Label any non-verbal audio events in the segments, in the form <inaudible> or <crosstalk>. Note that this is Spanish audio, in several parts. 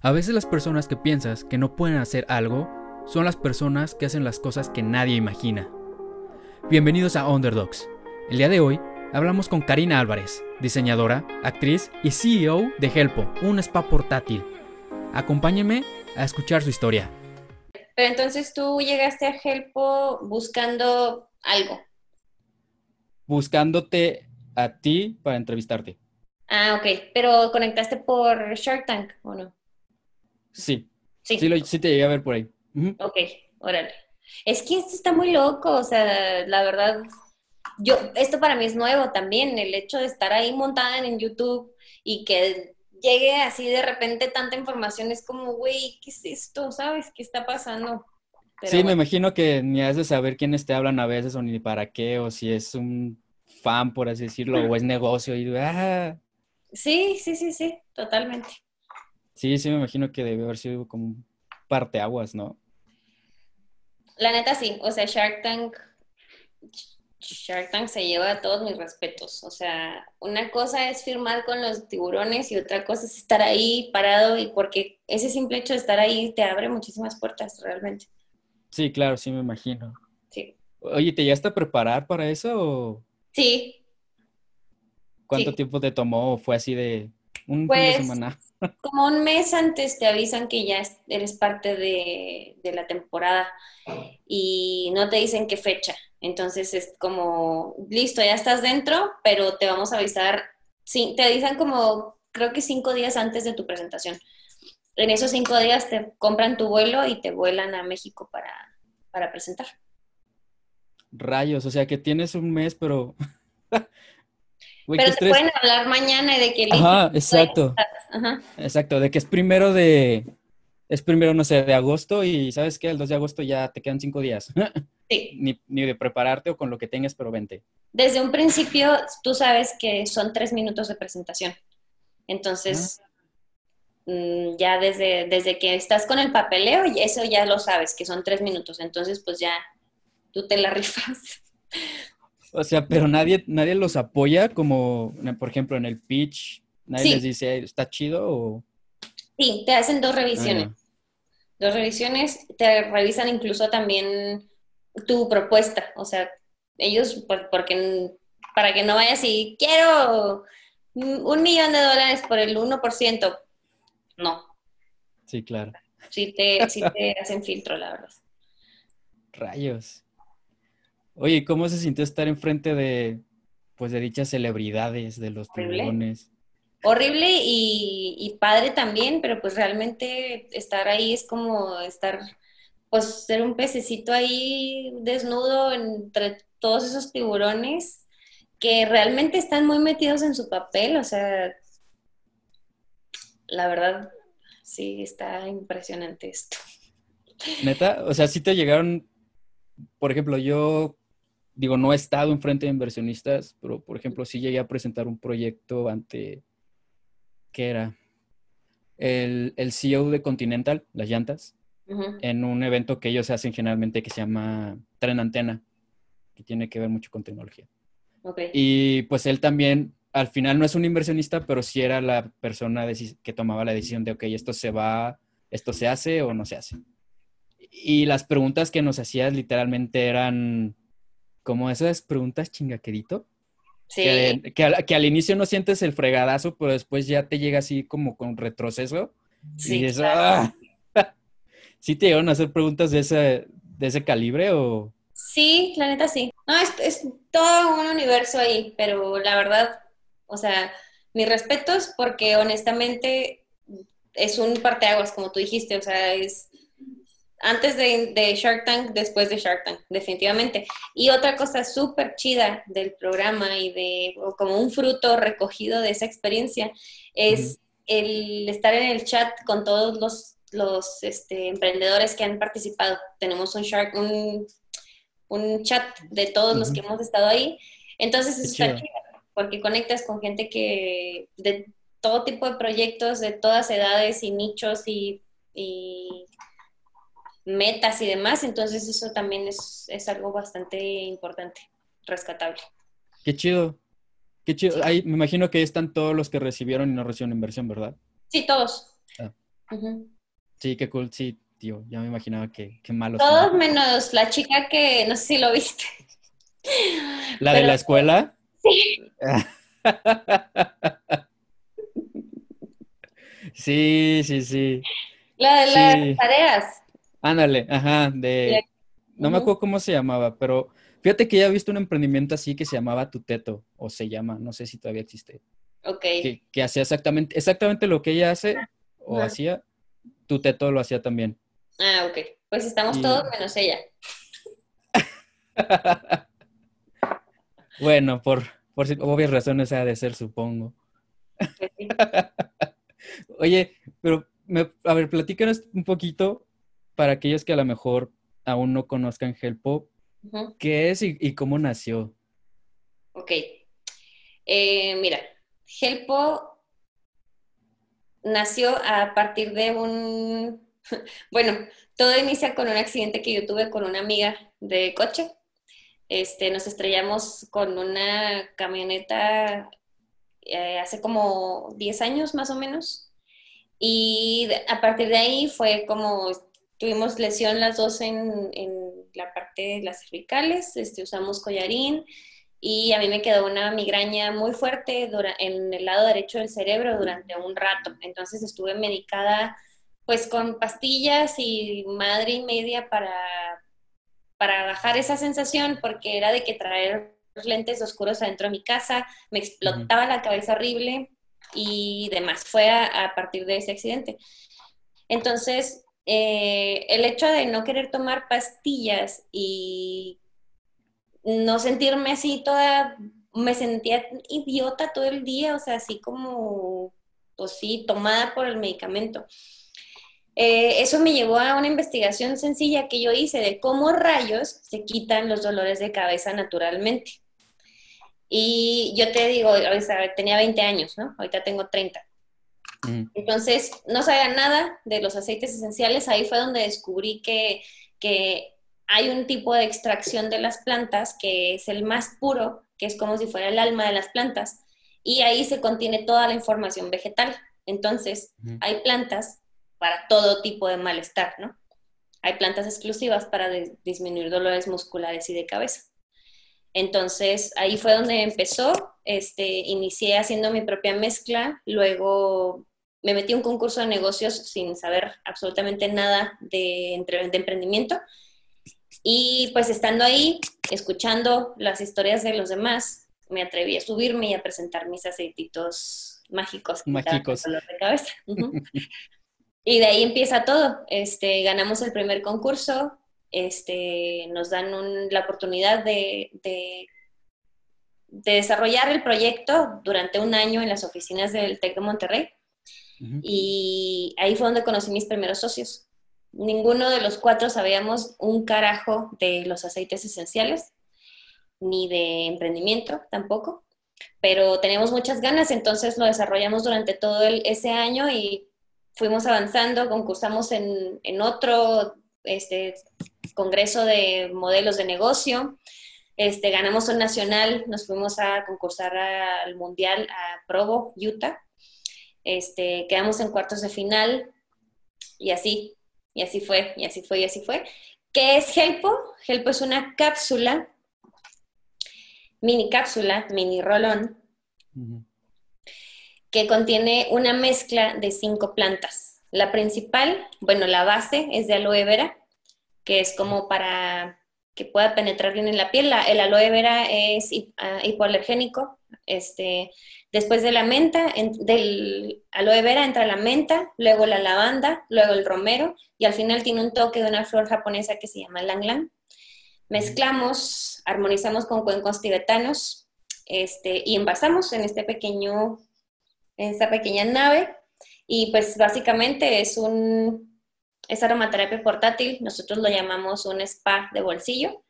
A veces las personas que piensas que no pueden hacer algo son las personas que hacen las cosas que nadie imagina. Bienvenidos a Underdogs. El día de hoy hablamos con Karina Álvarez, diseñadora, actriz y CEO de Helpo, un spa portátil. Acompáñenme a escuchar su historia. Pero entonces tú llegaste a Helpo buscando algo. Buscándote a ti para entrevistarte. Ah, ok. Pero conectaste por Shark Tank, ¿o no? Sí. Sí. Sí, te llegué a ver por ahí. Ok, órale. Es que esto está muy loco, o sea, la verdad, yo, esto para mí es nuevo también, el hecho de estar ahí montada en YouTube y que llegue así de repente tanta información, es como, güey, ¿qué es esto? ¿Sabes? ¿Qué está pasando? sí, me imagino que ni has de saber quiénes te hablan a veces o ni para qué, o si es un fan, por así decirlo, o es negocio y... Ah. Sí, sí, sí, sí, totalmente. Sí, sí, me imagino que debe haber sido como un parteaguas, ¿no? La neta sí, o sea, Shark Tank, Shark Tank se lleva todos mis respetos. O sea, una cosa es firmar con los tiburones y otra cosa es estar ahí parado y porque ese simple hecho de estar ahí te abre muchísimas puertas realmente. Sí, claro, sí me imagino. Sí. Oye, ¿te ya a preparar para eso o...? Sí. ¿Cuánto tiempo te tomó? ¿Fue así de un fin de pues, semana? <laughs> Como un mes antes te avisan que ya eres parte de, la temporada y no te dicen qué fecha. Entonces es como, listo, ya estás dentro, pero te vamos a avisar, sí, te avisan como, creo que cinco días antes de tu presentación. En esos cinco días te compran tu vuelo y te vuelan a México para, para presentar. Rayos, o sea que tienes un mes, pero <laughs> Pero te pueden hablar mañana de que... Ajá, exacto. Ajá. Exacto, de que es primero de... Es primero, no sé, de agosto y ¿sabes qué? El 2 de agosto ya te quedan cinco días. <laughs> Sí. ni, ni, de prepararte o con lo que tengas, pero vente. Desde un principio tú sabes que son tres minutos de presentación. Entonces, mm, ya desde, desde que estás con el papeleo, eso ya lo sabes, que son tres minutos. Entonces, pues ya tú te la <laughs> rifas. O sea, pero nadie, nadie los apoya como, por ejemplo, en el pitch, nadie les dice, ¿está chido o...? Sí, te hacen dos revisiones. Ah, dos revisiones, te revisan incluso también tu propuesta, o sea, ellos, porque para que no vayas y quiero un millón de dólares por el 1%, no. Sí, claro. Sí te, sí te <laughs> hacen filtro, la verdad. Rayos. Oye, ¿cómo se sintió estar enfrente de, pues, de dichas celebridades, de los tiburones? Horrible y, padre también, pero pues realmente estar ahí es como estar, pues ser un pececito ahí desnudo entre todos esos tiburones que realmente están muy metidos en su papel, o sea, la verdad, sí, está impresionante esto. Neta, o sea, sí te llegaron, por ejemplo, yo digo, no he estado enfrente de inversionistas, pero por ejemplo, sí llegué a presentar un proyecto ante, ¿qué era? El, el CEO de Continental, las llantas, en un evento que ellos hacen generalmente que se llama Tren Antena, que tiene que ver mucho con tecnología. Y pues él también, al final no es un inversionista, pero sí era la persona que tomaba la decisión de, ok, esto se va, esto se hace o no se hace. Y las preguntas que nos hacías literalmente eran, como esas preguntas chingaquerito. Sí. Que, al, inicio no sientes el fregadazo, pero después ya te llega así como con retroceso. Sí. Y ¡ah! <laughs> ¿Sí te llegaron a hacer preguntas de ese, de ese calibre o...? Sí, la neta sí. No, es, es todo un universo ahí, pero la verdad, o sea, mis respetos porque honestamente es un parteaguas, como tú dijiste, o sea, es antes de, Shark Tank, después de Shark Tank, definitivamente. Y otra cosa súper chida del programa y de como un fruto recogido de esa experiencia es el estar en el chat con todos los, los este, emprendedores que han participado. Tenemos un Shark, un, un chat de todos los que hemos estado ahí. Entonces es está chido, porque conectas con gente que de todo tipo de proyectos, de todas edades y nichos y metas y demás, entonces eso también es, algo bastante importante, rescatable. Qué chido, qué chido. Ahí me imagino que están todos los que recibieron y no recibieron inversión, ¿verdad? Sí, todos. Ah. Sí, qué cool. Sí, tío, ya me imaginaba que, qué malo. Todos menos la chica que, no sé si lo viste. <laughs> ¿La de la escuela? Sí. <laughs> sí, sí, sí. La de las tareas. Ándale, ajá, de... No me acuerdo cómo se llamaba, pero fíjate que ya he visto un emprendimiento así que se llamaba Tuteto, o se llama, no sé si todavía existe. Ok. Que, hacía exactamente, exactamente lo que ella hace, o hacía, Tuteto lo hacía también. Ah, ok. Pues estamos todos menos ella. <laughs> bueno, por, por obvias razones ha de ser, supongo. Pues <laughs> Oye, pero a ver, platícanos un poquito para aquellos que a lo mejor aún no conozcan Helpo, ¿qué es y, cómo nació? Ok. Eh, mira, Helpo nació a partir de un, <laughs> bueno, todo inicia con un accidente que yo tuve con una amiga de coche. Este, nos estrellamos con una camioneta eh, hace como 10 años más o menos. Y a partir de ahí fue como tuvimos lesión las dos en, la parte de las cervicales, este, usamos collarín y a mí me quedó una migraña muy fuerte en el lado derecho del cerebro durante un rato. Entonces estuve medicada pues con pastillas y madre y media para, para bajar esa sensación porque era de que traer lentes oscuros adentro de mi casa, me explotaba la cabeza horrible y demás. Fue a partir de ese accidente. Entonces, eh, el hecho de no querer tomar pastillas y no sentirme así toda, me sentía idiota todo el día, o sea, así como, pues sí, tomada por el medicamento. Eh, eso me llevó a una investigación sencilla que yo hice de cómo rayos se quitan los dolores de cabeza naturalmente. Y yo te digo, tenía 20 años, ¿no? Ahorita tengo 30. Entonces, no sabía nada de los aceites esenciales. Ahí fue donde descubrí que, hay un tipo de extracción de las plantas que es el más puro, que es como si fuera el alma de las plantas. Y ahí se contiene toda la información vegetal. Entonces, hay plantas para todo tipo de malestar, ¿no? Hay plantas exclusivas para disminuir dolores musculares y de cabeza. Entonces, ahí fue donde empezó. Este, inicié haciendo mi propia mezcla, luego me metí a un concurso de negocios sin saber absolutamente nada de, emprendimiento. Y pues estando ahí, escuchando las historias de los demás, me atreví a subirme y a presentar mis aceititos mágicos. Mágicos. De cabeza. <laughs> y de ahí empieza todo. Este, ganamos el primer concurso, este, nos dan la oportunidad de, de, de, desarrollar el proyecto durante un año en las oficinas del TEC de Monterrey. Y ahí fue donde conocí mis primeros socios. Ninguno de los cuatro sabíamos un carajo de los aceites esenciales, ni de emprendimiento tampoco, pero teníamos muchas ganas, entonces lo desarrollamos durante todo ese año y fuimos avanzando, concursamos en, en otro este, congreso de modelos de negocio, este, ganamos un nacional, nos fuimos a concursar al mundial a Provo, Utah, este, quedamos en cuartos de final y así, y así fue, y así fue, y así fue. ¿Qué es Helpo? Helpo es una cápsula, mini cápsula, mini rolón, que contiene una mezcla de cinco plantas. La principal, bueno, la base es de aloe vera, que es como para que pueda penetrar bien en la piel. el aloe vera es ah, hipoalergénico, este, Después de la menta, del aloe vera entra la menta, luego la lavanda, luego el romero y al final tiene un toque de una flor japonesa que se llama lang lang. Mezclamos, armonizamos con cuencos tibetanos este, y envasamos en este pequeño, en esta pequeña nave y pues básicamente es un, es aromaterapia portátil, nosotros lo llamamos un spa de bolsillo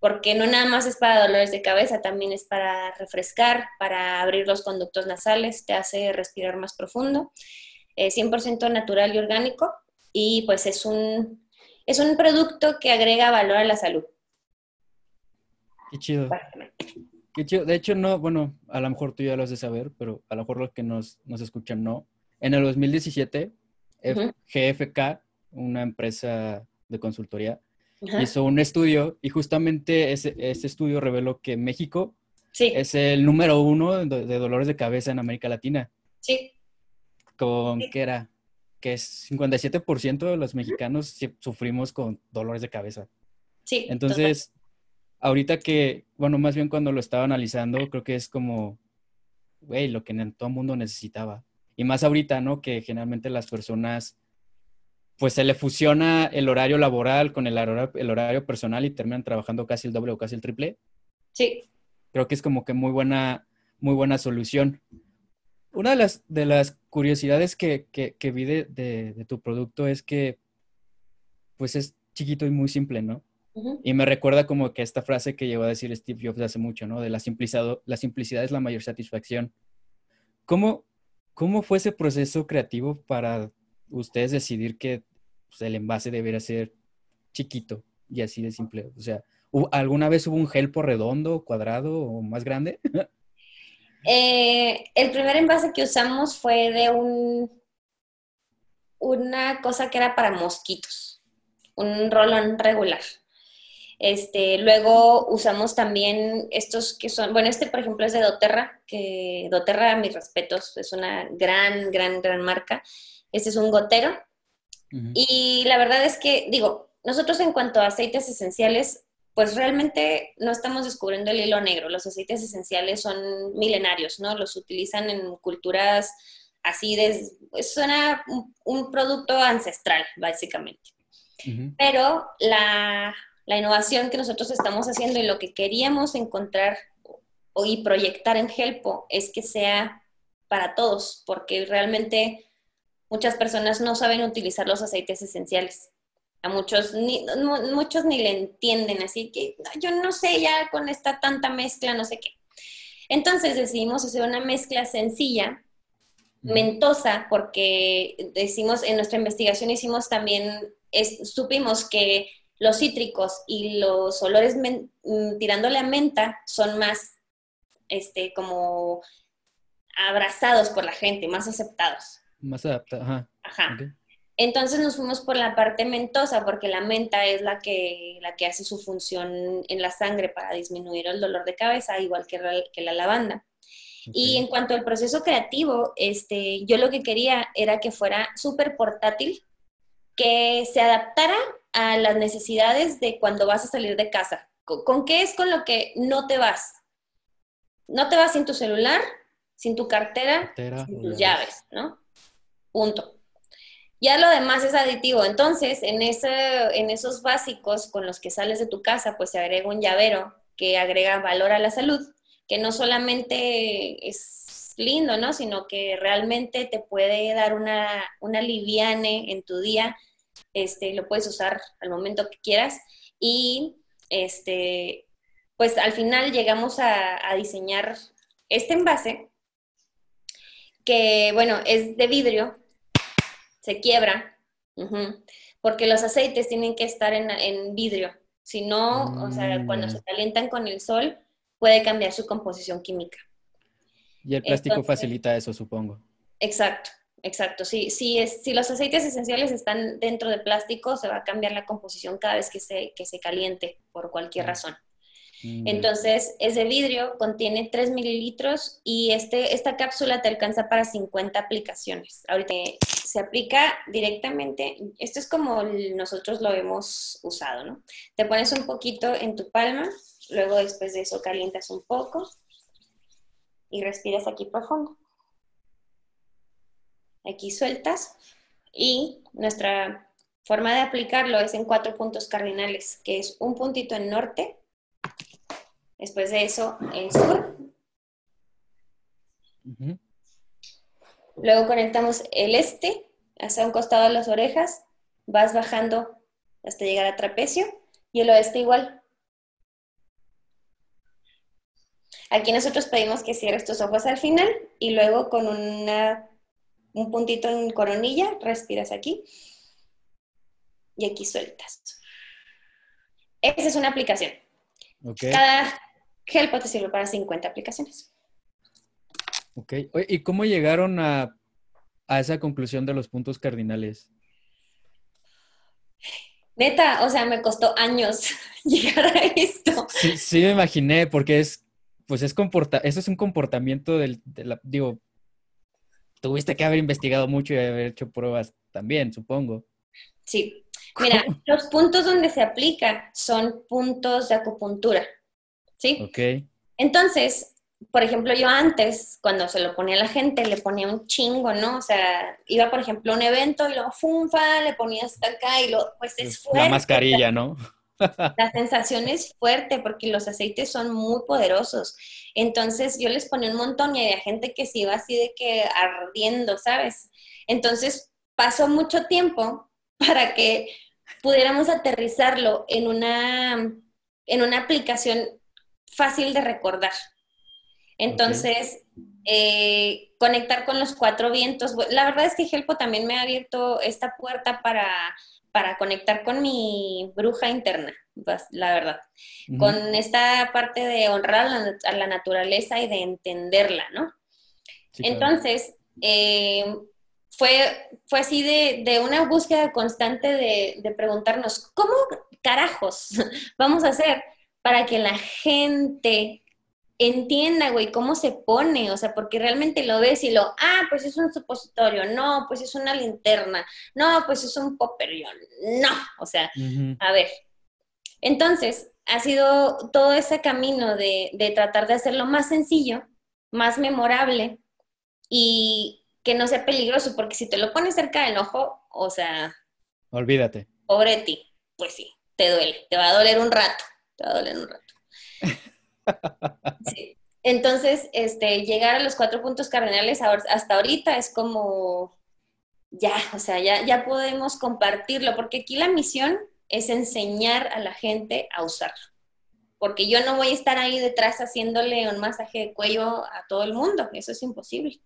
porque no nada más es para dolores de cabeza, también es para refrescar, para abrir los conductos nasales, te hace respirar más profundo, es 100% natural y orgánico y pues es un, es un producto que agrega valor a la salud. Qué chido. Qué chido. De hecho, no, bueno, a lo mejor tú ya lo has de saber, pero a lo mejor los que nos, nos escuchan no. En el 2017 GFK, una empresa de consultoría, hizo un estudio y justamente ese, estudio reveló que México es el número uno de, dolores de cabeza en América Latina. Sí. Con, ¿qué era? Que es 57% de los mexicanos sufrimos con dolores de cabeza. Sí. Entonces, ahorita que, bueno, más bien cuando lo estaba analizando, creo que es como, güey, lo que todo el mundo necesitaba. Y más ahorita, ¿no? Que generalmente las personas, pues se le fusiona el horario laboral con el horario, el horario personal y terminan trabajando casi el doble o casi el triple. Sí. Creo que es como que muy buena, muy buena solución. Una de las, de las curiosidades que, que, vi de, de tu producto es que, pues es chiquito y muy simple, ¿no? Y me recuerda como que esta frase que llegó a decir Steve Jobs hace mucho, ¿no? De la simplicidad, la simplicidad es la mayor satisfacción. ¿Cómo, ¿Cómo fue ese proceso creativo para ustedes decidir que pues, el envase debería ser chiquito y así de simple? O sea, ¿alguna vez hubo un gel por redondo, cuadrado o más grande? <laughs> Eh, el primer envase que usamos fue de un, una cosa que era para mosquitos, un rolón regular. Este, luego usamos también estos que son, bueno, este por ejemplo es de doTERRA, que doTERRA, mis respetos, es una gran, gran, gran marca. Este es un gotero. Y la verdad es que, digo, nosotros en cuanto a aceites esenciales, pues realmente no estamos descubriendo el hilo negro. Los aceites esenciales son milenarios, ¿no? Los utilizan en culturas así de... Suena un, un producto ancestral, básicamente. Pero la, la innovación que nosotros estamos haciendo y lo que queríamos encontrar y proyectar en Helpo es que sea para todos, porque realmente muchas personas no saben utilizar los aceites esenciales. A muchos ni, muchos ni le entienden, así que yo no sé ya con esta tanta mezcla, no sé qué. Entonces decidimos hacer una mezcla sencilla, mentosa, porque decimos, en nuestra investigación hicimos también, supimos que los cítricos y los olores mm, tirándole a menta son más, este, como abrazados por la gente, más aceptados. Más adaptados, ajá. Ajá. Entonces nos fuimos por la parte mentosa, porque la menta es la que, la que hace su función en la sangre para disminuir el dolor de cabeza, igual que, que la lavanda. Y en cuanto al proceso creativo, este, yo lo que quería era que fuera súper portátil, que se adaptara a las necesidades de cuando vas a salir de casa. ¿Con, qué es con lo que no te vas? No te vas sin tu celular, sin tu cartera, sin tus llaves, ¿no? Punto. Ya lo demás es aditivo. Entonces, en, ese, en esos básicos con los que sales de tu casa, pues se agrega un llavero que agrega valor a la salud, que no solamente es lindo, ¿no? Sino que realmente te puede dar una, una liviane en tu día este, lo puedes usar al momento que quieras y este, pues al final llegamos a, diseñar este envase que, bueno, es de vidrio, se quiebra, porque los aceites tienen que estar en, vidrio, si no, o sea, cuando mm. se calientan con el sol, puede cambiar su composición química. Y el plástico facilita eso, supongo. Exacto. Exacto, sí, sí es, si los aceites esenciales están dentro de plástico, se va a cambiar la composición cada vez que se, que se caliente por cualquier razón. Mm, Entonces, es de vidrio, contiene 3 mililitros y este, esta cápsula te alcanza para 50 aplicaciones. Ahorita se aplica directamente, esto es como nosotros lo hemos usado, ¿no? Te pones un poquito en tu palma, luego después de eso calientas un poco y respiras aquí profundo aquí sueltas y nuestra forma de aplicarlo es en cuatro puntos cardinales, que es un puntito en norte, después de eso en sur. Luego conectamos el este hacia un costado de las orejas, vas bajando hasta llegar a trapecio y el oeste igual. Aquí nosotros pedimos que cierres tus ojos al final y luego con una un puntito en coronilla, respiras aquí y aquí sueltas. Esa es una aplicación. Cada gel te sirve para 50 aplicaciones. Ok. ¿Y cómo llegaron a a esa conclusión de los puntos cardinales? Neta, o sea, me costó años <laughs> llegar a esto. Sí, sí me imaginé, porque es, pues es comporta, eso es un comportamiento del, de la, digo, tuviste que haber investigado mucho y haber hecho pruebas también, supongo. Sí. Mira, los puntos donde se aplica son puntos de acupuntura. ¿Sí? Ok. Entonces, por ejemplo, yo antes, cuando se lo ponía a la gente, le ponía un chingo, ¿no? O sea, iba, por ejemplo, a un evento y luego funfa, le ponía hasta acá y lo, pues es fuerte. La mascarilla, ¿no? La sensación es fuerte porque los aceites son muy poderosos. Entonces yo les ponía un montón y había gente que se iba así de que ardiendo, ¿sabes? Entonces pasó mucho tiempo para que pudiéramos aterrizarlo en una, en una aplicación fácil de recordar. Entonces, eh, conectar con los cuatro vientos. La verdad es que Helpo también me ha abierto esta puerta para, para conectar con mi bruja interna, pues, la verdad. Con esta parte de honrar a la, naturaleza y de entenderla, ¿no? Entonces, eh, fue, fue así de, de, una búsqueda constante de, de preguntarnos, ¿cómo carajos <laughs> vamos a hacer para que la gente entienda, güey, cómo se pone, o sea, porque realmente lo ves y lo, ah, pues es un supositorio, no, pues es una linterna, no, pues es un poperión, no, o sea, a ver. Entonces, ha sido todo ese camino de, de tratar de hacerlo más sencillo, más memorable y que no sea peligroso, porque si te lo pones cerca del ojo, o sea... Olvídate. Pobre de ti, pues sí, te duele, te va a doler un rato, te va a doler un rato. <laughs> Entonces, este, llegar a los cuatro puntos cardinales hasta ahorita es como, ya, o sea, ya, ya podemos compartirlo, porque aquí la misión es enseñar a la gente a usarlo. Porque yo no voy a estar ahí detrás haciéndole un masaje de cuello a todo el mundo, eso es imposible.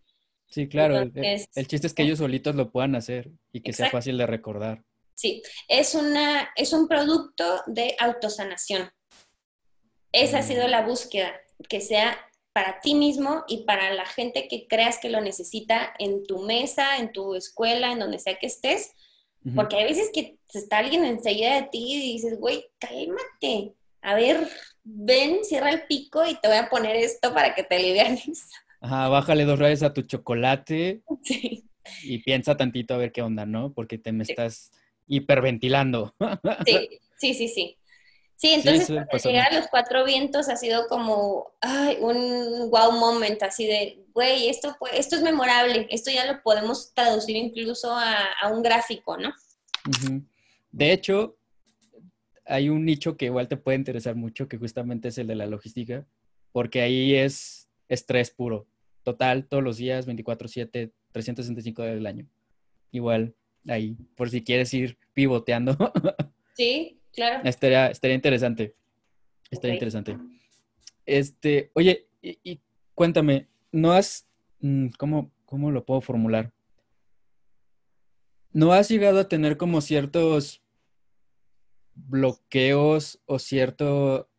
Sí, claro, el, chiste es que ellos solitos lo puedan hacer y que sea fácil de recordar. Sí, es, una, es un producto de autosanación. Esa ha sido la búsqueda, que sea para ti mismo y para la gente que creas que lo necesita en tu mesa, en tu escuela, en donde sea que estés. Porque hay veces que está alguien enseguida de ti y dices, güey, cálmate. A ver, ven, cierra el pico y te voy a poner esto para que te alivianes. Ajá, bájale dos rayas a tu chocolate. <laughs> Sí. Y piensa tantito a ver qué onda, ¿no? Porque te me estás hiperventilando. <laughs> Sí, sí, sí, sí. Sí, entonces llegar a los cuatro vientos ha sido como ay, un wow moment, así de, güey, esto, esto es memorable, esto ya lo podemos traducir incluso a, un gráfico, ¿no? De hecho, hay un nicho que igual te puede interesar mucho, que justamente es el de la logística, porque ahí es estrés puro, total, todos los días, 24/7, 365 días del año. Igual, ahí, por si quieres ir pivoteando. <laughs> Sí, Claro. Estaría, estaría interesante. Estaría interesante. Este, oye, y, cuéntame, ¿no has, mm, cómo, cómo lo puedo formular? ¿No has llegado a tener como ciertos bloqueos o cierto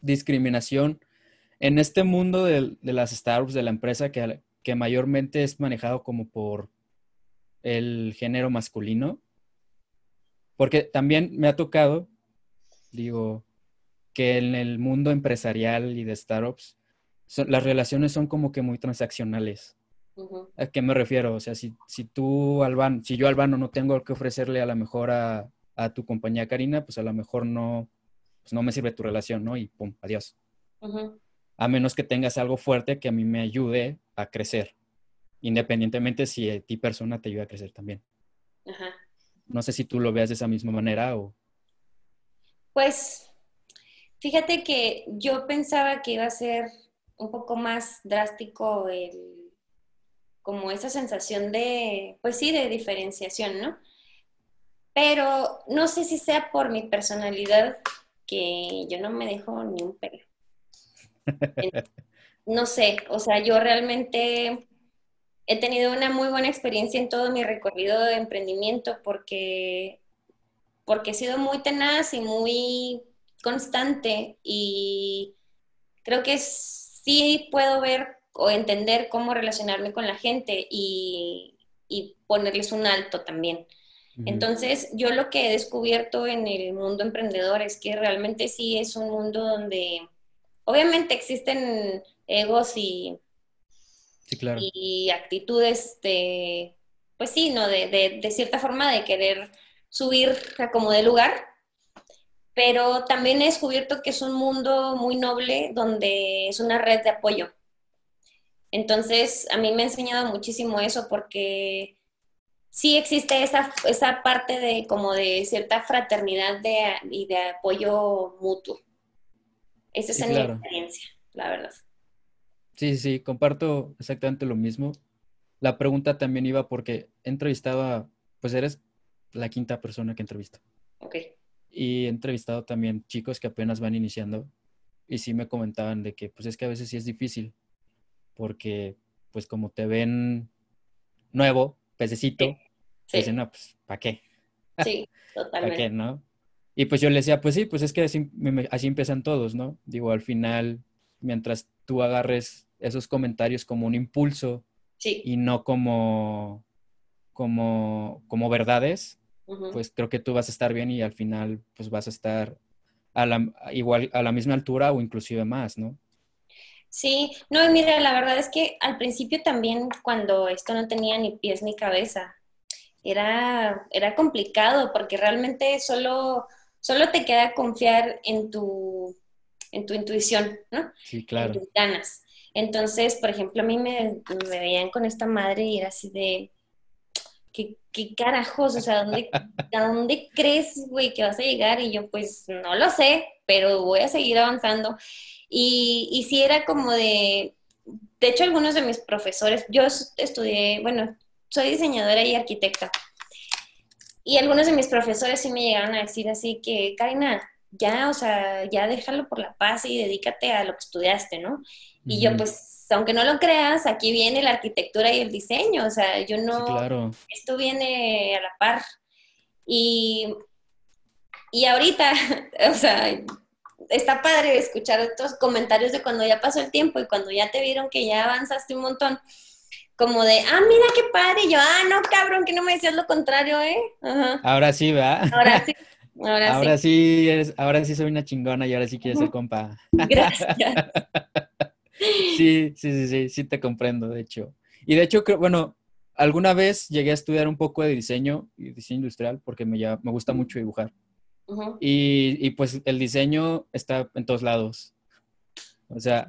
discriminación en este mundo de, las startups, de la empresa que, que mayormente es manejado como por el género masculino? Porque también me ha tocado, digo, que en el mundo empresarial y de startups, las relaciones son como que muy transaccionales. ¿A qué me refiero? O sea, si, si tú, Albano, si yo, Albano, no tengo que ofrecerle a la mejor a, tu compañía Karina, pues a lo mejor no, pues no me sirve tu relación, ¿no? Y pum, adiós. A menos que tengas algo fuerte que a mí me ayude a crecer, independientemente si a ti persona te ayuda a crecer también. Ajá. No sé si tú lo veas de esa misma manera o... Pues fíjate que yo pensaba que iba a ser un poco más drástico el, como esa sensación de, pues sí, de diferenciación, ¿no? Pero no sé si sea por mi personalidad que yo no me dejo ni un pelo. No sé, o sea, yo realmente he tenido una muy buena experiencia en todo mi recorrido de emprendimiento porque, porque he sido muy tenaz y muy constante y creo que sí puedo ver o entender cómo relacionarme con la gente y, ponerles un alto también. Entonces, yo lo que he descubierto en el mundo emprendedor es que realmente sí es un mundo donde obviamente existen egos y, y actitudes de, pues sí, ¿no? De, de, cierta forma de querer subir a como de lugar, pero también he descubierto que es un mundo muy noble donde es una red de apoyo. Entonces, a mí me ha enseñado muchísimo eso porque sí existe esa, esa parte de como de cierta fraternidad de, y de apoyo mutuo. Esa es mi experiencia, la verdad. Sí, sí, comparto exactamente lo mismo. La pregunta también iba porque he entrevistado pues eres la quinta persona que entrevisto. Ok. Y he entrevistado también chicos que apenas van iniciando y sí me comentaban de que pues es que a veces sí es difícil porque pues como te ven nuevo, pececito, dicen, no, pues, ¿para qué? Sí, <laughs> totalmente. ¿Para qué, no? Y pues yo le decía, pues sí, pues es que así, así empiezan todos, ¿no? Digo, al final, mientras tú agarres esos comentarios como un impulso y no como, como, como verdades, pues creo que tú vas a estar bien y al final pues vas a estar a la, igual, a la misma altura o inclusive más, ¿no? Sí, no, mira, la verdad es que al principio también cuando esto no tenía ni pies ni cabeza, era, era complicado porque realmente solo, solo te queda confiar en tu, en tu intuición, ¿no? Sí, claro. En tus ganas. Entonces, por ejemplo, a mí me, me veían con esta madre y era así de, ¿qué, qué carajos? O sea, ¿dónde, <laughs> ¿a dónde crees, güey, que vas a llegar? Y yo, pues, no lo sé, pero voy a seguir avanzando. Y, y sí era como de, de hecho, algunos de mis profesores, yo estudié, bueno, soy diseñadora y arquitecta. Y algunos de mis profesores sí me llegaron a decir así que, Karina, ya, o sea, ya déjalo por la paz y dedícate a lo que estudiaste, ¿no? Y yo, pues, aunque no lo creas, aquí viene la arquitectura y el diseño, o sea, yo no, claro. esto viene a la par. Y, y ahorita, <laughs> o sea, está padre escuchar otros comentarios de cuando ya pasó el tiempo y cuando ya te vieron que ya avanzaste un montón, como de, ah, mira qué padre, y yo, ah, no, cabrón, que no me decías lo contrario, ¿eh? Ahora sí, ¿verdad? Ahora sí. Ahora, sí. ahora sí soy una chingona y ahora sí quieres ser compa. Gracias. <laughs> sí, sí, sí, sí, sí te comprendo, de hecho. Y de hecho, bueno, alguna vez llegué a estudiar un poco de diseño y diseño industrial porque me, me gusta mucho dibujar y, pues el diseño está en todos lados. O sea,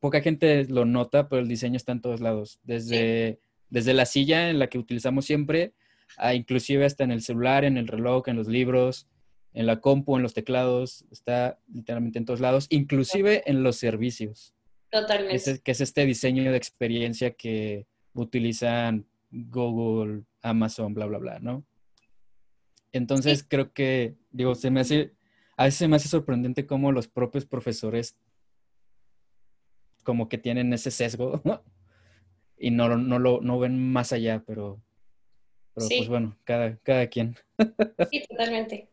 poca gente lo nota, pero el diseño está en todos lados. Desde, desde la silla en la que utilizamos siempre, a inclusive hasta en el celular, en el reloj, en los libros, en la compu, en los teclados, está literalmente en todos lados, inclusive en los servicios. Totalmente. que es este diseño de experiencia que utilizan Google, Amazon, bla, bla, bla, ¿no? Entonces creo que, digo, se me hace, a veces se me hace sorprendente cómo los propios profesores como que tienen ese sesgo y no, no, lo, no ven más allá, pero, pues bueno, cada, cada quien. Sí, totalmente.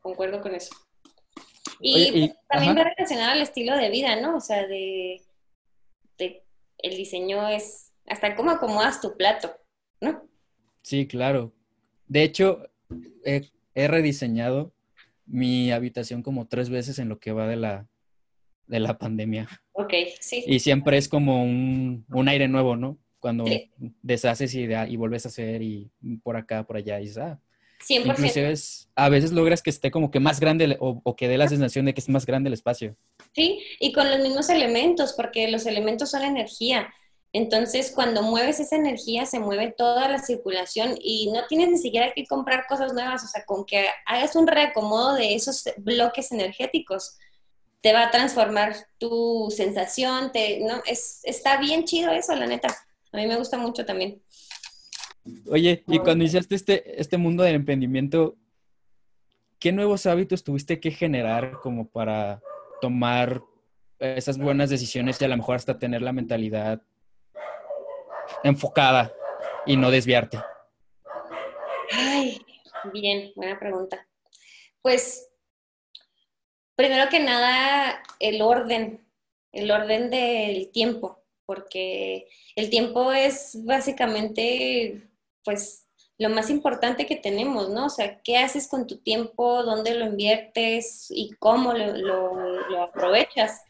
Concuerdo con eso. Y, pues, también va relacionado al estilo de vida, ¿no? O sea, de, de el diseño es hasta cómo acomodas tu plato, ¿no? Sí, claro. De hecho, he, rediseñado mi habitación como tres veces en lo que va de la, de la pandemia. Ok, sí. Y siempre es como un, aire nuevo, ¿no? Cuando deshaces y, y vuelves a hacer y por acá, por allá, y dices, ah, 100%. Inclusive a veces logras que esté como que más grande o, o, que dé la sensación de que es más grande el espacio. Sí, y con los mismos elementos, porque los elementos son energía. Entonces, cuando mueves esa energía, se mueve toda la circulación y no tienes ni siquiera que comprar cosas nuevas, o sea, con que hagas un reacomodo de esos bloques energéticos, te va a transformar tu sensación, te, no, es, está bien chido eso, la neta. A mí me gusta mucho también. Oye, y cuando iniciaste este, este mundo del emprendimiento, ¿qué nuevos hábitos tuviste que generar como para tomar esas buenas decisiones y a lo mejor hasta tener la mentalidad enfocada y no desviarte? Ay, bien, buena pregunta. Pues, primero que nada, el orden, el orden del tiempo. porque el tiempo es básicamente, pues, lo más importante que tenemos, ¿no? O sea, ¿qué haces con tu tiempo? ¿Dónde lo inviertes? ¿Y cómo lo, aprovechas?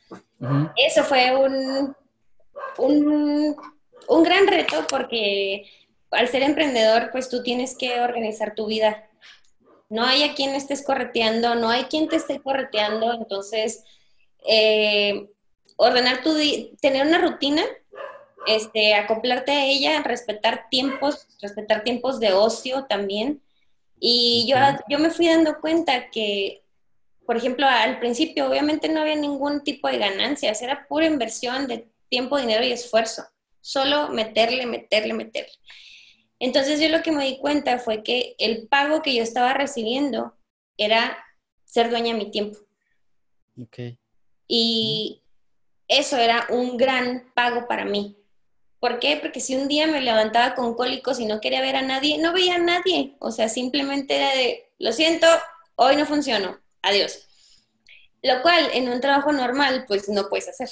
Eso fue un, un, un gran reto porque al ser emprendedor, pues tú tienes que organizar tu vida. No hay a quien estés correteando, no hay quien te esté correteando, entonces eh, ordenar tu tener una rutina, este, acoplarte a ella, respetar tiempos, respetar tiempos de ocio también. Y yo, yo me fui dando cuenta que, por ejemplo, al principio obviamente no había ningún tipo de ganancias, era pura inversión de tiempo, dinero y esfuerzo. Solo meterle, meterle, meterle. Entonces yo lo que me di cuenta fue que el pago que yo estaba recibiendo era ser dueña de mi tiempo. Ok. Y eso era un gran pago para mí. ¿Por qué? Porque si un día me levantaba con cólicos y no quería ver a nadie, no veía a nadie. O sea, simplemente era de, lo siento, hoy no funcionó, adiós. Lo cual en un trabajo normal, pues no puedes hacer.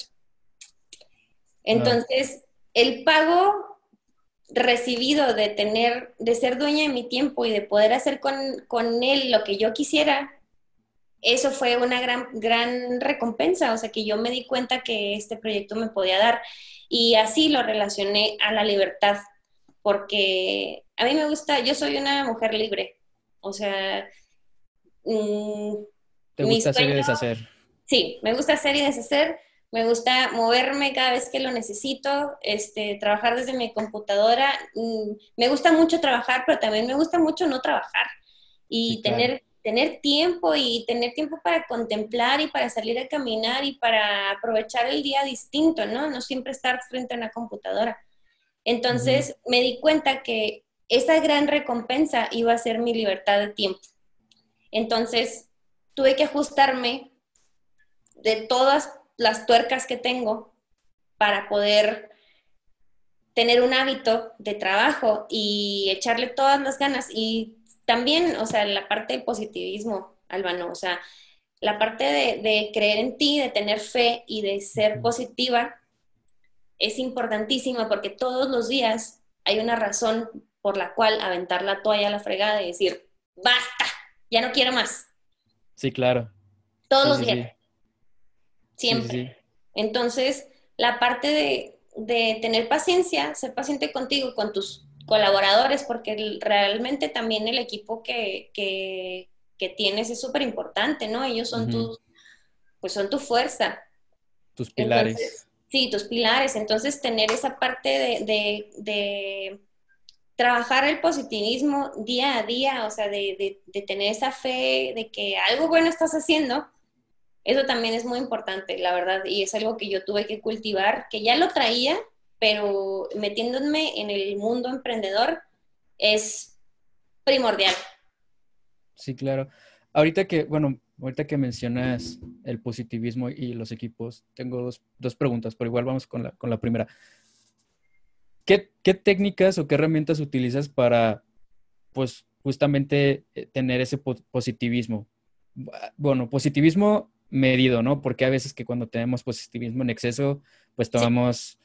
Entonces, el pago recibido de tener, de ser dueña de mi tiempo y de poder hacer con, él lo que yo quisiera, eso fue una gran, gran recompensa, o sea que yo me di cuenta que este proyecto me podía dar. Y así lo relacioné a la libertad, porque a mí me gusta, yo soy una mujer libre, o sea... Mm, ¿Te gusta hacer y deshacer? Sí, me gusta hacer y deshacer, me gusta moverme cada vez que lo necesito, este, trabajar desde mi computadora. Mm, me gusta mucho trabajar, pero también me gusta mucho no trabajar y tener, tener tiempo y tener tiempo para contemplar y para salir a caminar y para aprovechar el día distinto, ¿no? No siempre estar frente a una computadora. Entonces me di cuenta que esa gran recompensa iba a ser mi libertad de tiempo. Entonces tuve que ajustarme de todas las tuercas que tengo para poder tener un hábito de trabajo y echarle todas las ganas. Y también, o sea, la parte del positivismo, Albano, o sea, la parte de, creer en ti, de tener fe y de ser positiva es importantísima porque todos los días hay una razón por la cual aventar la toalla a la fregada y decir, basta, ya no quiero más. Sí, claro. Todos los días siempre. Entonces, la parte de, tener paciencia, ser paciente contigo, con tus colaboradores, porque realmente también el equipo que, tienes es súper importante, ¿no? Ellos son tus, pues son tu fuerza. Tus pilares. sí, tus pilares. Entonces, tener esa parte de, de, trabajar el positivismo día a día, o sea, de, tener esa fe de que algo bueno estás haciendo, eso también es muy importante, la verdad, y es algo que yo tuve que cultivar, que ya lo traía, pero metiéndome en el mundo emprendedor es primordial. Sí, claro. Ahorita que, bueno, ahorita que mencionas el positivismo y los equipos, tengo dos, preguntas, pero igual vamos con la, con la primera. ¿Qué, ¿Qué, técnicas o qué herramientas utilizas para, pues, justamente eh, tener ese positivismo? Bueno, positivismo medido, ¿no? Porque a veces que cuando tenemos positivismo en exceso, pues tomamos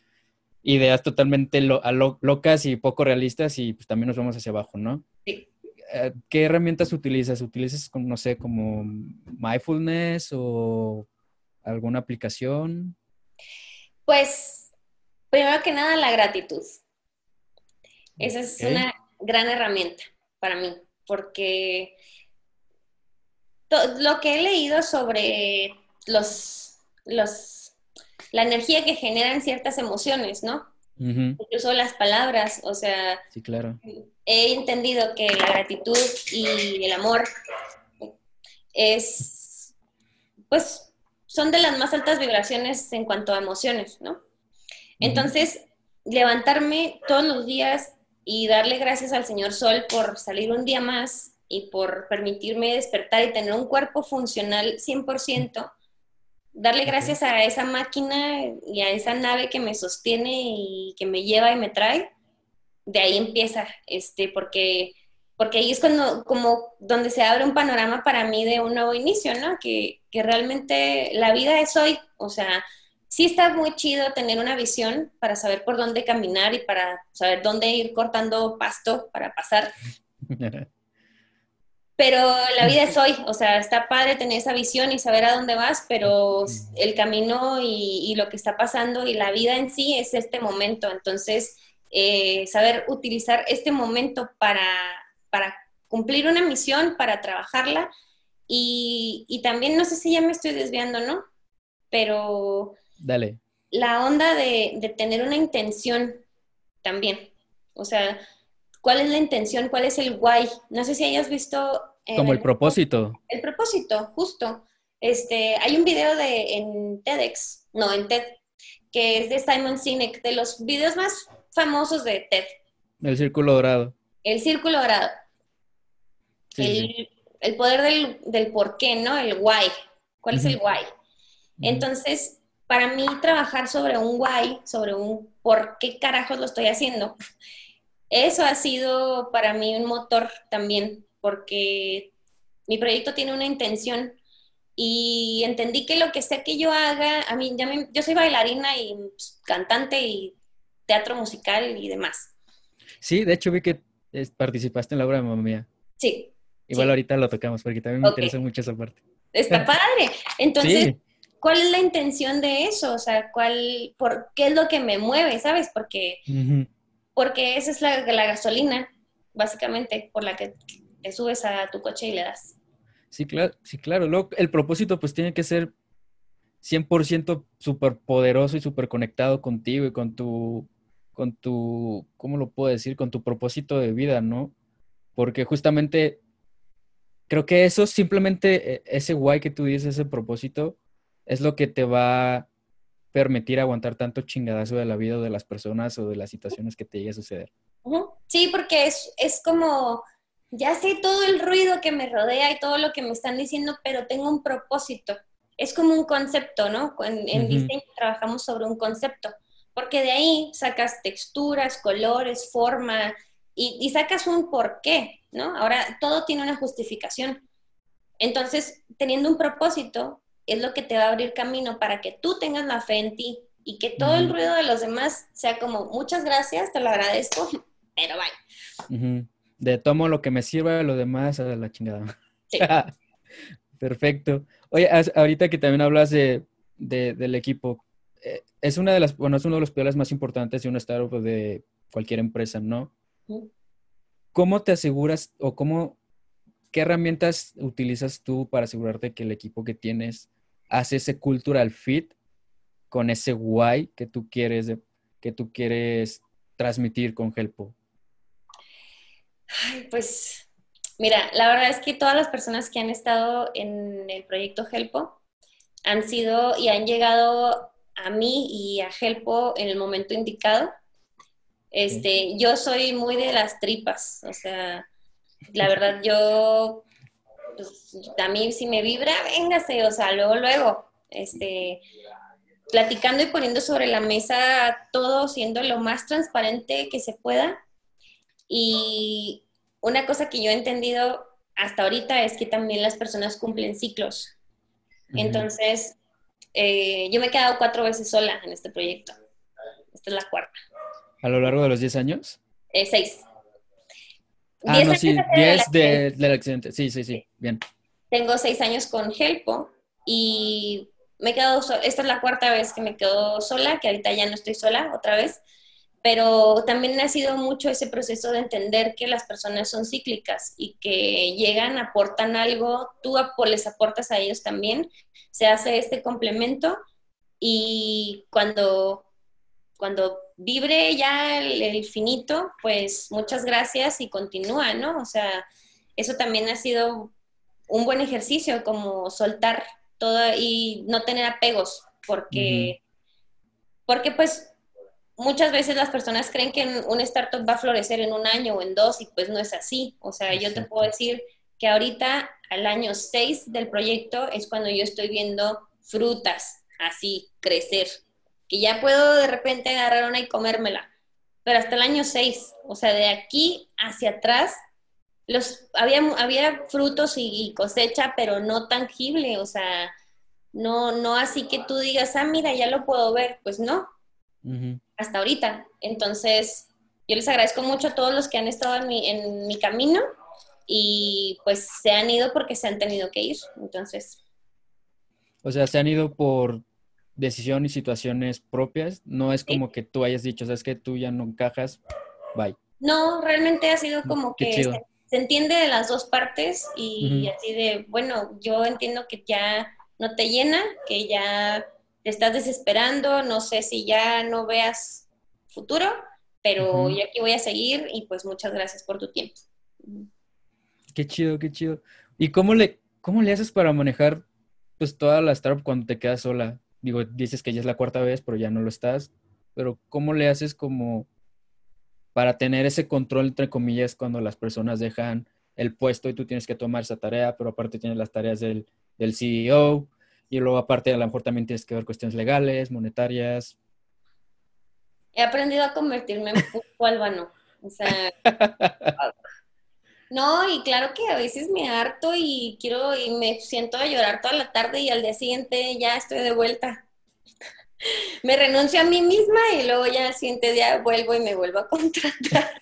ideas totalmente locas y poco realistas y pues también nos vamos hacia abajo, ¿no? Sí. Eh, ¿Qué herramientas utilizas? ¿Utilizas, no sé, como mindfulness o alguna aplicación? Pues, primero que nada, la gratitud. Esa es una gran herramienta para mí, porque lo que he leído sobre los, los, la energía que generan ciertas emociones, ¿no? Incluso las palabras, o sea, sí, claro. he entendido que la gratitud y el amor es, pues, son de las más altas vibraciones en cuanto a emociones, ¿no? Entonces, levantarme todos los días y darle gracias al Señor Sol por salir un día más y por permitirme despertar y tener un cuerpo funcional 100%, darle gracias a esa máquina y a esa nave que me sostiene y que me lleva y me trae, de ahí empieza, este, porque, porque ahí es cuando, como donde se abre un panorama para mí de un nuevo inicio, ¿no? Que, que realmente la vida es hoy, o sea, sí está muy chido tener una visión para saber por dónde caminar y para saber dónde ir cortando pasto para pasar. <laughs> Pero la vida es hoy, o sea, está padre tener esa visión y saber a dónde vas, pero el camino y, lo que está pasando y la vida en sí es este momento. Entonces, eh, saber utilizar este momento para, para cumplir una misión, para trabajarla. Y, y también, no sé si ya me estoy desviando, ¿no? Pero Dale. La onda de, tener una intención también. O sea, ¿cuál es la intención? ¿Cuál es el why? No sé si hayas visto... Como el, propósito. El propósito, justo. Este, hay un video de, en TEDx, no, en TED, que es de Simon Sinek, de los videos más famosos de TED. El círculo dorado. El círculo dorado. el, poder del, del, por qué, ¿no? El why. ¿Cuál es el why? Entonces, para mí trabajar sobre un why, sobre un por qué carajos lo estoy haciendo, <laughs> eso ha sido para mí un motor también, porque mi proyecto tiene una intención y entendí que lo que sea que yo haga, a mí, ya yo soy bailarina y cantante y teatro musical y demás. Sí, de hecho vi que participaste en la obra de Mamá Mía. Sí. Igual ahorita lo tocamos porque también me interesa mucho esa parte. Está <laughs> padre. Entonces, ¿cuál es la intención de eso? O sea, ¿cuál, por, ¿qué es lo que me mueve, sabes? Porque, porque esa es la, gasolina, básicamente, por la que te subes a tu coche y le das. Sí, claro, sí, claro. Luego, el propósito pues tiene que ser 100% súper poderoso y súper conectado contigo y con tu, con tu, ¿cómo lo puedo decir? Con tu propósito de vida, ¿no? Porque justamente creo que eso simplemente, e, ese guay que tú dices, ese propósito, es lo que te va a permitir aguantar tanto chingadazo de la vida o de las personas o de las situaciones que te llegue a suceder. Sí, porque es, es como, ya sé todo el ruido que me rodea y todo lo que me están diciendo, pero tengo un propósito. Es como un concepto, ¿no? En, diseño trabajamos sobre un concepto, porque de ahí sacas texturas, colores, forma y, y sacas un porqué, ¿no? Ahora todo tiene una justificación. Entonces, teniendo un propósito, es lo que te va a abrir camino para que tú tengas la fe en ti y que todo el ruido de los demás sea como, muchas gracias, te lo agradezco, <laughs> pero bye. De tomo lo que me sirva, lo demás a la chingada. Sí. <laughs> Perfecto. Oye, ahorita que también hablas de, del equipo, eh, es una de las, bueno, es uno de los pilares más importantes de una startup de cualquier empresa, ¿no? ¿Cómo te aseguras o cómo, qué herramientas utilizas tú para asegurarte que el equipo que tienes hace ese cultural fit con ese why que tú quieres, que tú quieres transmitir con Helpo? Pues mira, la verdad es que todas las personas que han estado en el proyecto Helpo han sido y han llegado a mí y a Helpo en el momento indicado. Este, yo soy muy de las tripas, o sea, la <laughs> verdad yo pues, a mí si me vibra, véngase, o sea, luego, luego, este, platicando y poniendo sobre la mesa todo, siendo lo más transparente que se pueda. Y una cosa que yo he entendido hasta ahorita es que también las personas cumplen ciclos. Entonces, eh, yo me he quedado cuatro veces sola en este proyecto. Esta es la cuarta. ¿A lo largo de los diez años? Eh, seis. Ah, no, sí, 10 del accidente. Sí, sí, sí, bien. Tengo seis años con Helpo y me he quedado, esta es la cuarta vez que me quedo sola, que ahorita ya no estoy sola otra vez, pero también ha sido mucho ese proceso de entender que las personas son cíclicas y que llegan, aportan algo, tú les aportas a ellos también, se hace este complemento y cuando, cuando vibre ya el, finito, pues muchas gracias y continúa, ¿no? O sea, eso también ha sido un buen ejercicio, como soltar todo y no tener apegos, porque, porque pues muchas veces las personas creen que un startup va a florecer en un año o en dos y pues no es así. O sea, yo te puedo decir que ahorita al año seis del proyecto es cuando yo estoy viendo frutas así crecer que ya puedo de repente agarrar una y comérmela, pero hasta el año 6, o sea, de aquí hacia atrás, los, había, había frutos y, cosecha, pero no tangible, o sea, No, no así que tú digas, ah, mira, ya lo puedo ver. Pues no, hasta ahorita. Entonces, yo les agradezco mucho a todos los que han estado en mi, en mi camino y pues se han ido porque se han tenido que ir. Entonces. O sea, se han ido por decisión y situaciones propias. No es como que tú hayas dicho, sabes que tú ya no encajas, bye. No, realmente ha sido como que se, entiende de las dos partes y así de, bueno, yo entiendo que ya no te llena, que ya te estás desesperando, no sé si ya no veas futuro, pero yo aquí voy a seguir y pues muchas gracias por tu tiempo. Qué chido, qué chido. ¿Y cómo le, cómo le haces para manejar pues toda la startup cuando te quedas sola? Digo, dices que ya es la cuarta vez, pero ya no lo estás. Pero ¿cómo le haces como para tener ese control, entre comillas, cuando las personas dejan el puesto y tú tienes que tomar esa tarea, pero aparte tienes las tareas del, del CEO y luego aparte a lo mejor también tienes que ver cuestiones legales, monetarias. He aprendido a convertirme en pulpo <laughs> albano. O sea, <laughs> no, y claro que a veces me harto y quiero y me siento a llorar toda la tarde y al día siguiente ya estoy de vuelta. <laughs> me renuncio a mí misma y luego ya al siguiente día vuelvo y me vuelvo a contratar.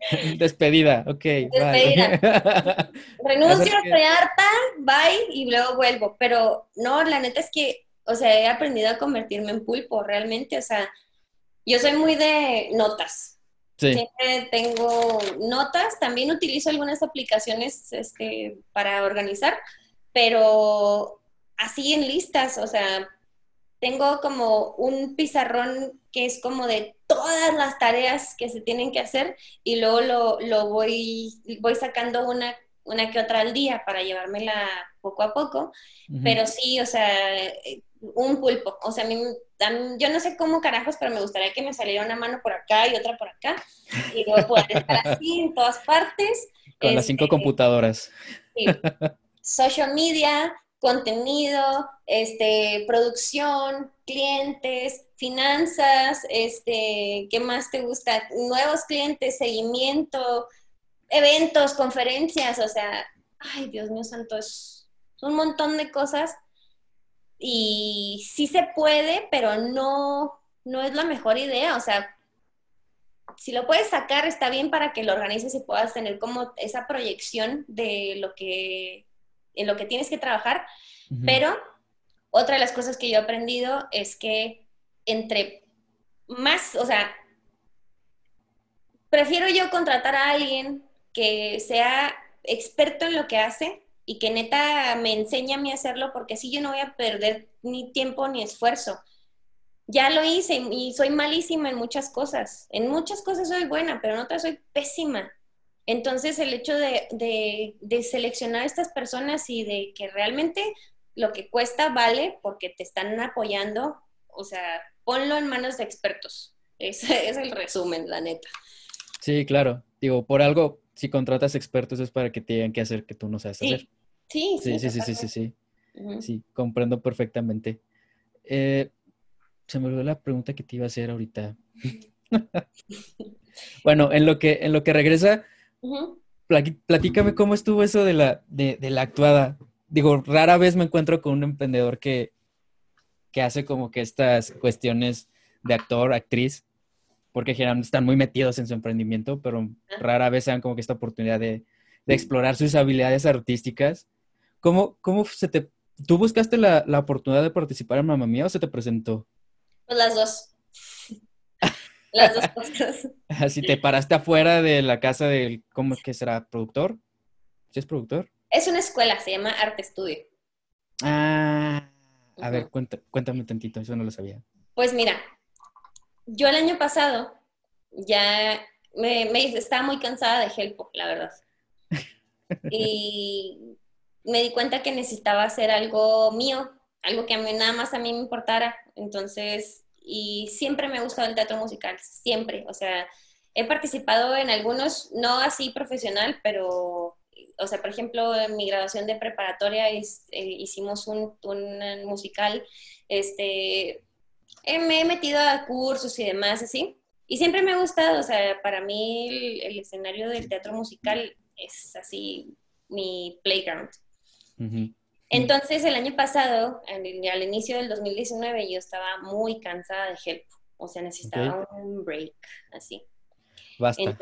<laughs> Despedida, ok. Despedida. <laughs> Renuncio, estoy harta, bye y luego vuelvo. Pero no, la neta es que, o sea, he aprendido a convertirme en pulpo realmente. O sea, yo soy muy de notas. Siempre tengo notas. También utilizo algunas aplicaciones este, para organizar, pero así en listas, o sea, tengo como un pizarrón que es como de todas las tareas que se tienen que hacer y luego lo, lo voy, voy sacando una, una que otra al día para llevármela poco a poco, pero sí, o sea, un pulpo, o sea, a mí, yo no sé cómo carajos, pero me gustaría que me saliera una mano por acá y otra por acá y luego poder estar <laughs> así en todas partes. Con las cinco este, computadoras. Sí. Social media, contenido, este, producción, clientes, finanzas, este, ¿qué más te gusta? Nuevos clientes, seguimiento, eventos, conferencias, o sea, ay, Dios mío santo, es un montón de cosas y sí se puede, pero no, no es la mejor idea, o sea, si lo puedes sacar está bien para que lo organices y puedas tener como esa proyección de lo que en lo que tienes que trabajar, pero otra de las cosas que yo he aprendido es que entre más, o sea, prefiero yo contratar a alguien que sea experto en lo que hace y que neta me enseñe a mí a hacerlo, porque así yo no voy a perder ni tiempo ni esfuerzo. Ya lo hice y soy malísima en muchas cosas. En muchas cosas soy buena, pero en otras soy pésima. Entonces, el hecho de, seleccionar a estas personas y de que realmente lo que cuesta vale porque te están apoyando, o sea, ponlo en manos de expertos. <laughs> Ese es el resumen, la neta. Sí, claro. Digo, por algo, si contratas expertos es para que te digan qué hacer que tú no sabes hacer. Sí, sí, sí, sí, sí, sí, sí. Sí, comprendo perfectamente. Eh, se me olvidó la pregunta que te iba a hacer ahorita. <laughs> bueno, en lo que, en lo que regresa, Platícame cómo estuvo eso de la, de, la actuada. Digo, rara vez me encuentro con un emprendedor que, que hace como que estas cuestiones de actor, actriz, porque generalmente están muy metidos en su emprendimiento, pero rara vez se dan como que esta oportunidad de, explorar sus habilidades artísticas. ¿Cómo, cómo se te... ¿Tú buscaste la, la oportunidad de participar en Mamma Mía o se te presentó? Pues las dos. Las dos cosas. <laughs> Así te paraste afuera de la casa del, ¿cómo es que será? ¿Productor? ¿Sí es productor? Es una escuela, se llama Arte Estudio. Ah, a ver, cuéntame tantito, eso no lo sabía. Pues mira, yo el año pasado ya me, me estaba muy cansada de Helpo, la verdad. <laughs> y me di cuenta que necesitaba hacer algo mío, algo que a mí, nada más a mí me importara. Entonces y siempre me ha gustado el teatro musical, siempre. O sea, he participado en algunos, no así profesional, pero, o sea, por ejemplo, en mi graduación de preparatoria eh, hicimos un, un, musical, este, eh, me he metido a cursos y demás, así. Y siempre me ha gustado, o sea, para mí el, escenario del teatro musical es así mi playground. Entonces, el año pasado, al inicio del 2019, yo estaba muy cansada de Help. O sea, necesitaba un break, así. Basta.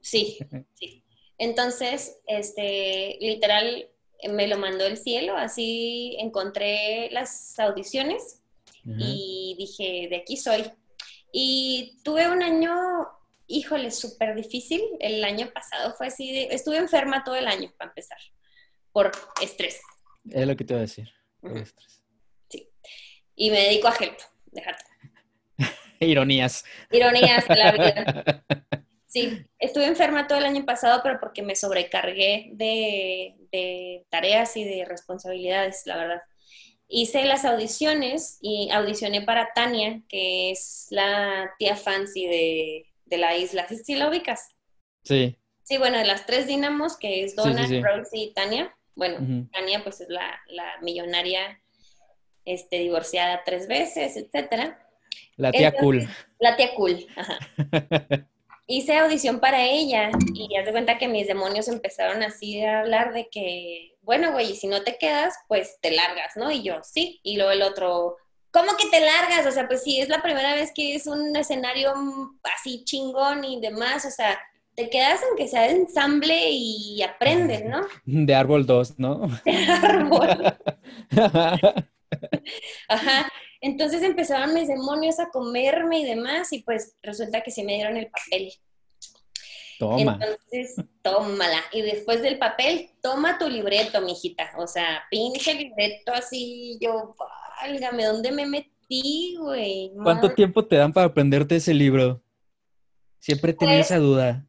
sí, <laughs> sí. Entonces, este, literal, me lo mandó el cielo, así encontré las audiciones y dije, de aquí soy. Y tuve un año, híjole, súper difícil. El año pasado fue así, de, estuve enferma todo el año, para empezar, por estrés. Es lo que te iba a decir. Sí. Y me dedico a help, déjate. <laughs> Ironías. Ironías de la vida. <laughs> Sí, estuve enferma todo el año pasado, pero porque me sobrecargué de, de tareas y de responsabilidades, la verdad. Hice las audiciones y audicioné para Tania, que es la tía fancy de, de la isla. ¿Sí, la ubicas? Sí. Sí, bueno, de las tres dinamos, que es Donna, Rose y Tania. Bueno, Tania pues es la, la, millonaria este, divorciada tres veces, etcétera. La tía cool. La tía cool, ajá. <laughs> hice audición para ella y ya de cuenta que mis demonios empezaron así a hablar de que, bueno, güey, si no te quedas, pues te largas, ¿no? Y yo, sí. Y luego el otro, ¿cómo que te largas? O sea, pues sí, es la primera vez que es un escenario así chingón y demás, o sea, te quedas aunque sea de ensamble y aprendes, ¿no? <laughs> De árbol 2, ¿no? <laughs> De árbol. <laughs> Ajá. Entonces empezaron mis demonios a comerme y demás, y pues resulta que sí me dieron el papel. Toma. Entonces, tómala. Y después del papel, toma tu libreto, mijita. O sea, pinche libreto así, yo, válgame, ¿dónde me metí, güey? ¿Cuánto tiempo te dan para aprenderte ese libro? Siempre tenía pues, esa duda.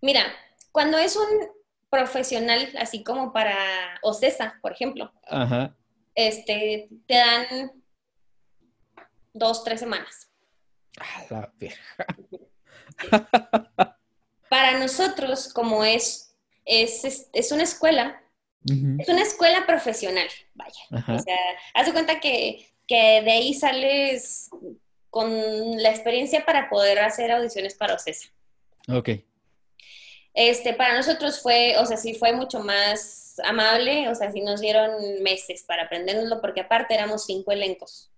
Mira, cuando es un profesional, así como para OCESA, por ejemplo, Ajá. este, te dan dos, tres semanas. la <laughs> Para nosotros, como es, es, es, una escuela, es una escuela profesional, vaya. O sea, haz de cuenta que, que, de ahí sales con la experiencia para poder hacer audiciones para OCESA. Ok. Este, para nosotros fue, o sea, sí fue mucho más amable, o sea, sí nos dieron meses para aprendérnoslo, porque aparte éramos cinco elencos.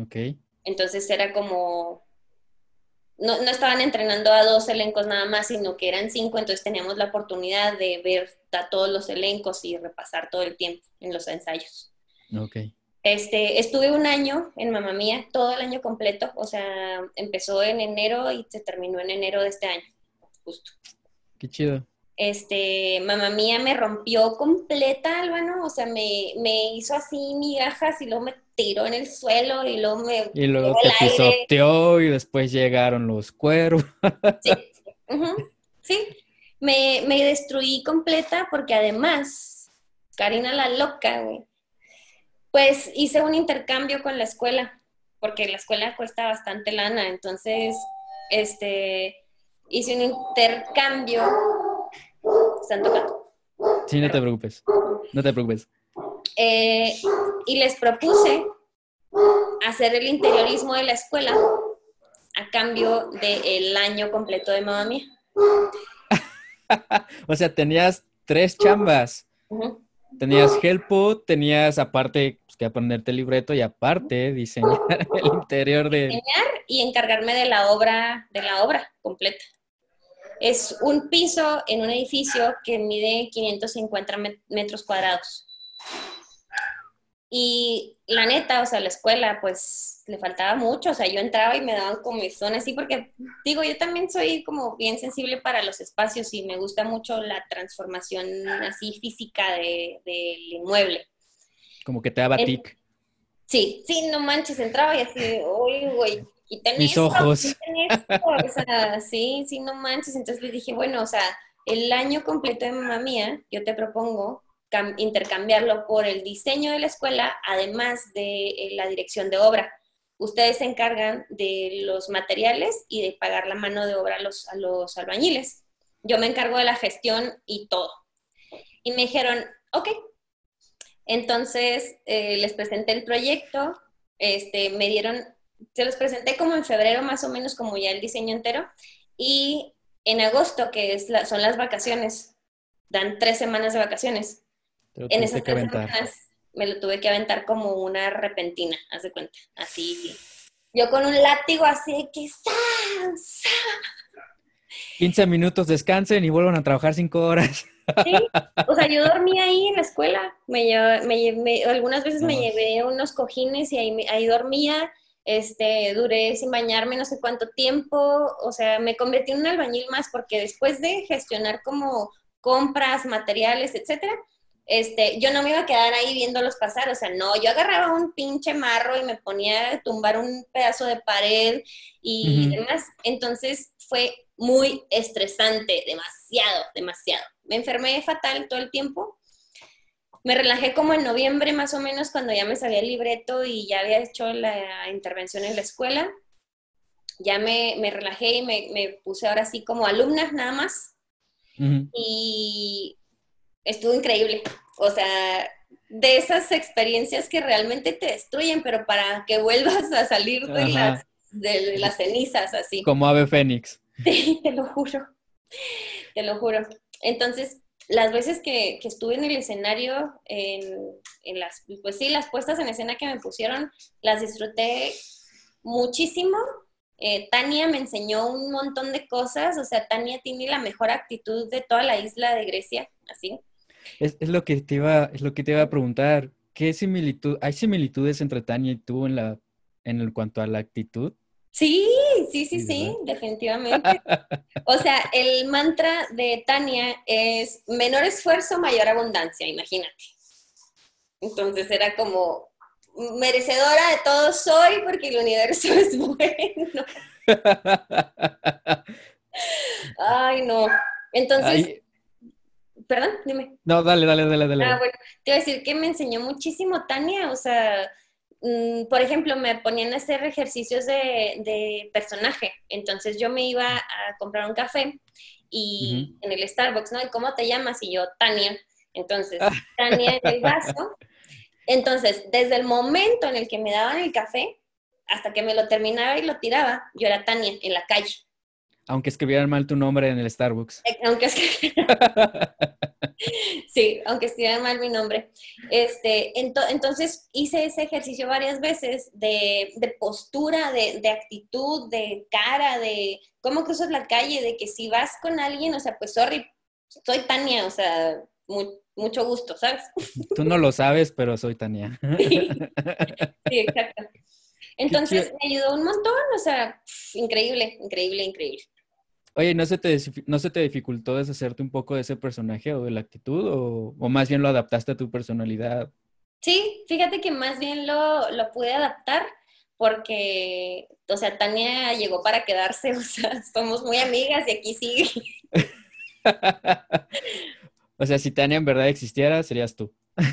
Ok. Entonces era como, no, no, estaban entrenando a dos elencos nada más, sino que eran cinco, entonces teníamos la oportunidad de ver a todos los elencos y repasar todo el tiempo en los ensayos. Ok. Este, estuve un año en Mamá Mía, todo el año completo, o sea, empezó en enero y se terminó en enero de este año, justo. Qué chido. Este, mamá mía me rompió completa, Álvaro, o sea, me, me hizo así migajas y luego me tiró en el suelo y luego me... Y luego te pisoteó y después llegaron los cuervos. <laughs> Sí, sí. Me, me, destruí completa porque además, Karina la loca, güey, pues hice un intercambio con la escuela, porque la escuela cuesta bastante lana, entonces, este, hice un intercambio. Están tocando. Sí, no te preocupes, no te preocupes. Eh, y les propuse hacer el interiorismo de la escuela a cambio del año completo de mamá mía. <laughs> o sea, tenías tres chambas. Tenías Helpo, tenías aparte pues, que aprenderte el libreto y aparte diseñar <laughs> el interior de... Diseñar y encargarme de la obra, de la obra completa. Es un piso en un edificio que mide 550 metros cuadrados. Y la neta, o sea, la escuela, pues le faltaba mucho, o sea, yo entraba y me daban como zona así, porque digo, yo también soy como bien sensible para los espacios y me gusta mucho la transformación así física del de, inmueble. Como que te daba tic. Sí, sí, no manches, entraba y así, uy, güey, y Mis ojos. o sea, <laughs> sí, sí, no manches. Entonces le dije, bueno, o sea, el año completo de mamá mía, yo te propongo intercambiarlo por el diseño de la escuela, además de eh, la dirección de obra. Ustedes se encargan de los materiales y de pagar la mano de obra a los, a los albañiles. Yo me encargo de la gestión y todo. Y me dijeron, ok. Entonces eh, les presenté el proyecto, este, me dieron, se los presenté como en febrero más o menos, como ya el diseño entero, y en agosto, que es son las vacaciones, dan tres semanas de vacaciones en esas tres semanas me lo tuve que aventar como una repentina, haz de cuenta, así. Yo con un látigo así de que... 15 minutos descansen y vuelvan a trabajar 5 horas. Sí, o sea, yo dormía ahí en la escuela. Me, me, algunas veces me llevé unos cojines y ahí, ahí dormía. Este, duré sin bañarme no sé cuánto tiempo. O sea, me convertí en un albañil más porque después de gestionar como compras, materiales, etcétera, este, yo no me iba a quedar ahí viéndolos pasar, o sea, no, yo agarraba un pinche marro y me ponía a tumbar un pedazo de pared y demás. Entonces fue muy estresante, demasiado, demasiado. Me enfermé fatal todo el tiempo. Me relajé como en noviembre más o menos cuando ya me sabía el libreto y ya había hecho la intervención en la escuela. Ya me, relajé y me, puse ahora sí como alumna nada más. Y estuvo increíble. O sea, de esas experiencias que realmente te destruyen, pero para que vuelvas a salir de, las, de las cenizas así. Como ave fénix. <laughs> Sí, te lo juro, te lo juro. Entonces, las veces que, estuve en el escenario, en, las, pues sí, las puestas en escena que me pusieron, las disfruté muchísimo. Eh, Tania me enseñó un montón de cosas, o sea, Tania tiene la mejor actitud de toda la isla de Grecia, así. Es, lo que te iba, es lo que te iba a preguntar. ¿Qué similitud, hay similitudes entre Tania y tú en la, en cuanto a la actitud? Sí, sí, sí, sí, definitivamente. <laughs> O sea, el mantra de Tania es menor esfuerzo, mayor abundancia, imagínate. Entonces era como merecedora de todo soy porque el universo <laughs> es bueno. Ay, no. Entonces, perdón, dime. No, dale, dale, dale, dale. Ah, bueno, te iba a decir que me enseñó muchísimo Tania, o sea, por ejemplo, me ponían a hacer ejercicios de, personaje. Entonces yo me iba a comprar un café y en el Starbucks, ¿no? ¿Y cómo te llamas? Y yo, Tania. Entonces, ah. Tania en el vaso. Entonces, desde el momento en el que me daban el café hasta que me lo terminaba y lo tiraba, yo era Tania en la calle. Aunque escribieran mal tu nombre en el Starbucks. Eh, aunque <laughs> sí, aunque escribieran mal mi nombre. Este, entonces hice ese ejercicio varias veces de, postura, de, actitud, de cara, de cómo cruzas la calle, de que si vas con alguien, o sea, pues sorry, soy Tania, o sea, mucho gusto, ¿sabes? <laughs> Tú no lo sabes, pero soy Tania. <laughs> sí, sí exacto. Entonces me ayudó un montón, o sea, increíble, increíble, increíble. Oye, ¿no se, te, ¿no se te dificultó deshacerte un poco de ese personaje o de la actitud? O, más bien lo adaptaste a tu personalidad? Sí, fíjate que más bien lo, lo pude adaptar porque, o sea, Tania llegó para quedarse, <laughs> o sea, somos muy amigas y aquí sigue. <laughs> o sea, si Tania en verdad existiera, serías tú. <laughs>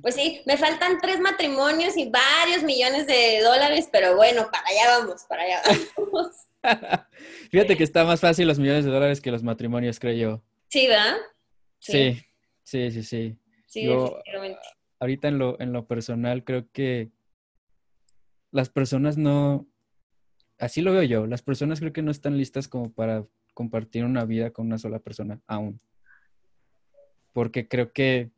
Pues sí, me faltan tres matrimonios y varios millones de dólares, pero bueno, para allá vamos, para allá vamos. <laughs> Fíjate que está más fácil los millones de dólares que los matrimonios, creo yo. Sí, ¿verdad? Sí, sí, sí, sí. Sí, Ahorita en lo, en lo personal creo que las personas no, así lo veo yo, las personas creo que no están listas como para compartir una vida con una sola persona aún. Porque creo que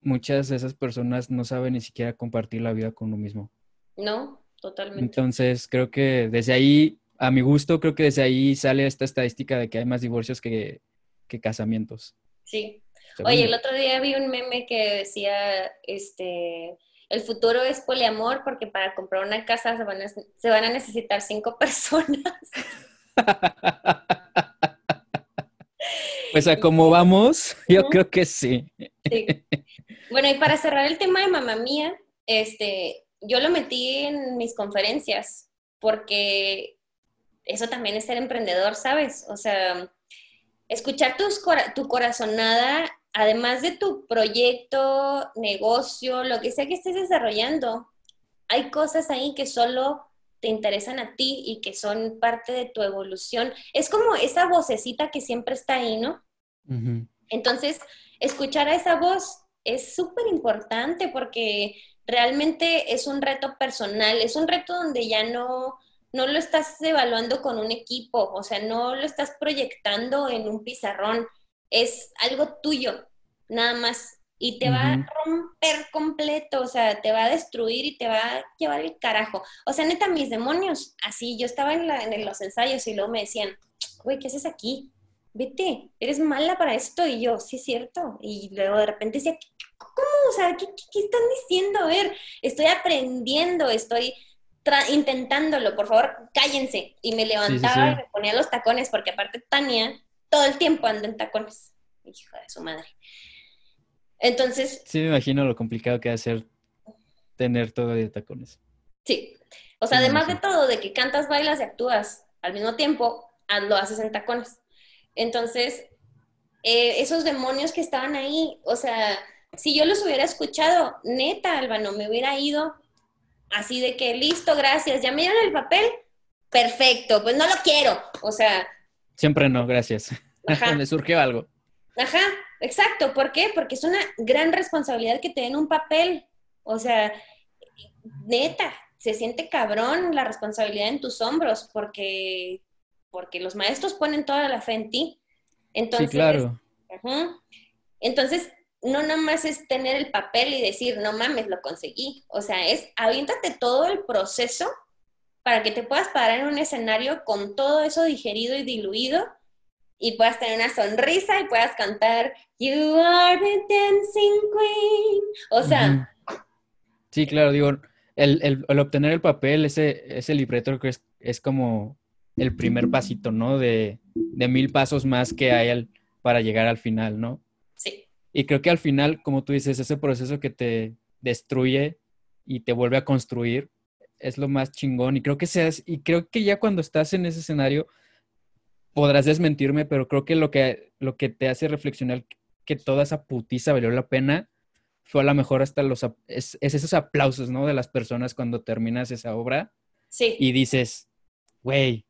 muchas de esas personas no saben ni siquiera compartir la vida con uno mismo. No, totalmente. Entonces creo que desde ahí a mi gusto, creo que desde ahí sale esta estadística de que hay más divorcios que, casamientos. Sí. Oye, el otro día vi un meme que decía, este, el futuro es poliamor porque para comprar una casa se van a, se van a necesitar cinco <laughs> personas. <laughs> pues a cómo vamos, <laughs> yo creo que sí. sí. Bueno, y para cerrar el tema de mamá mía, este, yo lo metí en mis conferencias porque eso también es ser emprendedor, ¿sabes? O sea, escuchar tu corazonada, además de tu proyecto, negocio, lo que sea que estés desarrollando, hay cosas ahí que solo te interesan a ti y que son parte de tu evolución. Es como esa vocecita que siempre está ahí, ¿no? Entonces, escuchar a esa voz es súper importante porque realmente es un reto personal, es un reto donde ya no no lo estás evaluando con un equipo, o sea, no lo estás proyectando en un pizarrón, es algo tuyo, nada más. y te va a romper completo, o sea, te va a destruir y te va a llevar el carajo. O sea, neta, mis demonios, así, yo estaba en, en los ensayos y luego me decían, güey, ¿qué haces aquí? Vete, eres mala para esto. Y yo, sí es cierto. Y luego de repente decía, ¿cómo? O sea, ¿qué, qué están diciendo? A ver, estoy aprendiendo, estoy intentándolo, por favor, cállense. Y me levantaba y me ponía los tacones, porque aparte Tania todo el tiempo anda en tacones. Hija de su madre. Entonces. Sí, me imagino lo complicado que va a ser tener todo de tacones. Sí. O sea, además de todo, de que cantas, bailas y actúas al mismo tiempo, lo haces en tacones. Entonces, eh, esos demonios que estaban ahí, o sea, si yo los hubiera escuchado, neta, Álvaro, me hubiera ido así de que, listo, gracias, ya me dieron el papel, perfecto, pues no lo quiero, o sea. Siempre no, gracias. <laughs> me surgió algo. Ajá, exacto, ¿por qué? Porque es una gran responsabilidad que te den un papel, o sea, neta, se siente cabrón la responsabilidad en tus hombros, porque, porque los maestros ponen toda la fe en ti. Entonces, sí, claro. Entonces, no nada más es tener el papel y decir, no mames, lo conseguí. O sea, es aviéntate todo el proceso para que te puedas parar en un escenario con todo eso digerido y diluido y puedas tener una sonrisa y puedas cantar You are the dancing queen. O sea. Sí, claro, digo, el, obtener el papel, ese, ese libreto que es, es como el primer pasito, ¿no? De, de mil pasos más que hay para llegar al final, ¿no? Y creo que al final, como tú dices, ese proceso que te destruye y te vuelve a construir es lo más chingón. Y creo que seas, y creo que ya cuando estás en ese escenario podrás desmentirme, pero creo que lo que, lo que te hace reflexionar que toda esa putiza valió la pena fue a lo mejor hasta los, es, esos aplausos, ¿no? De las personas cuando terminas esa obra. Sí. Y dices, güey,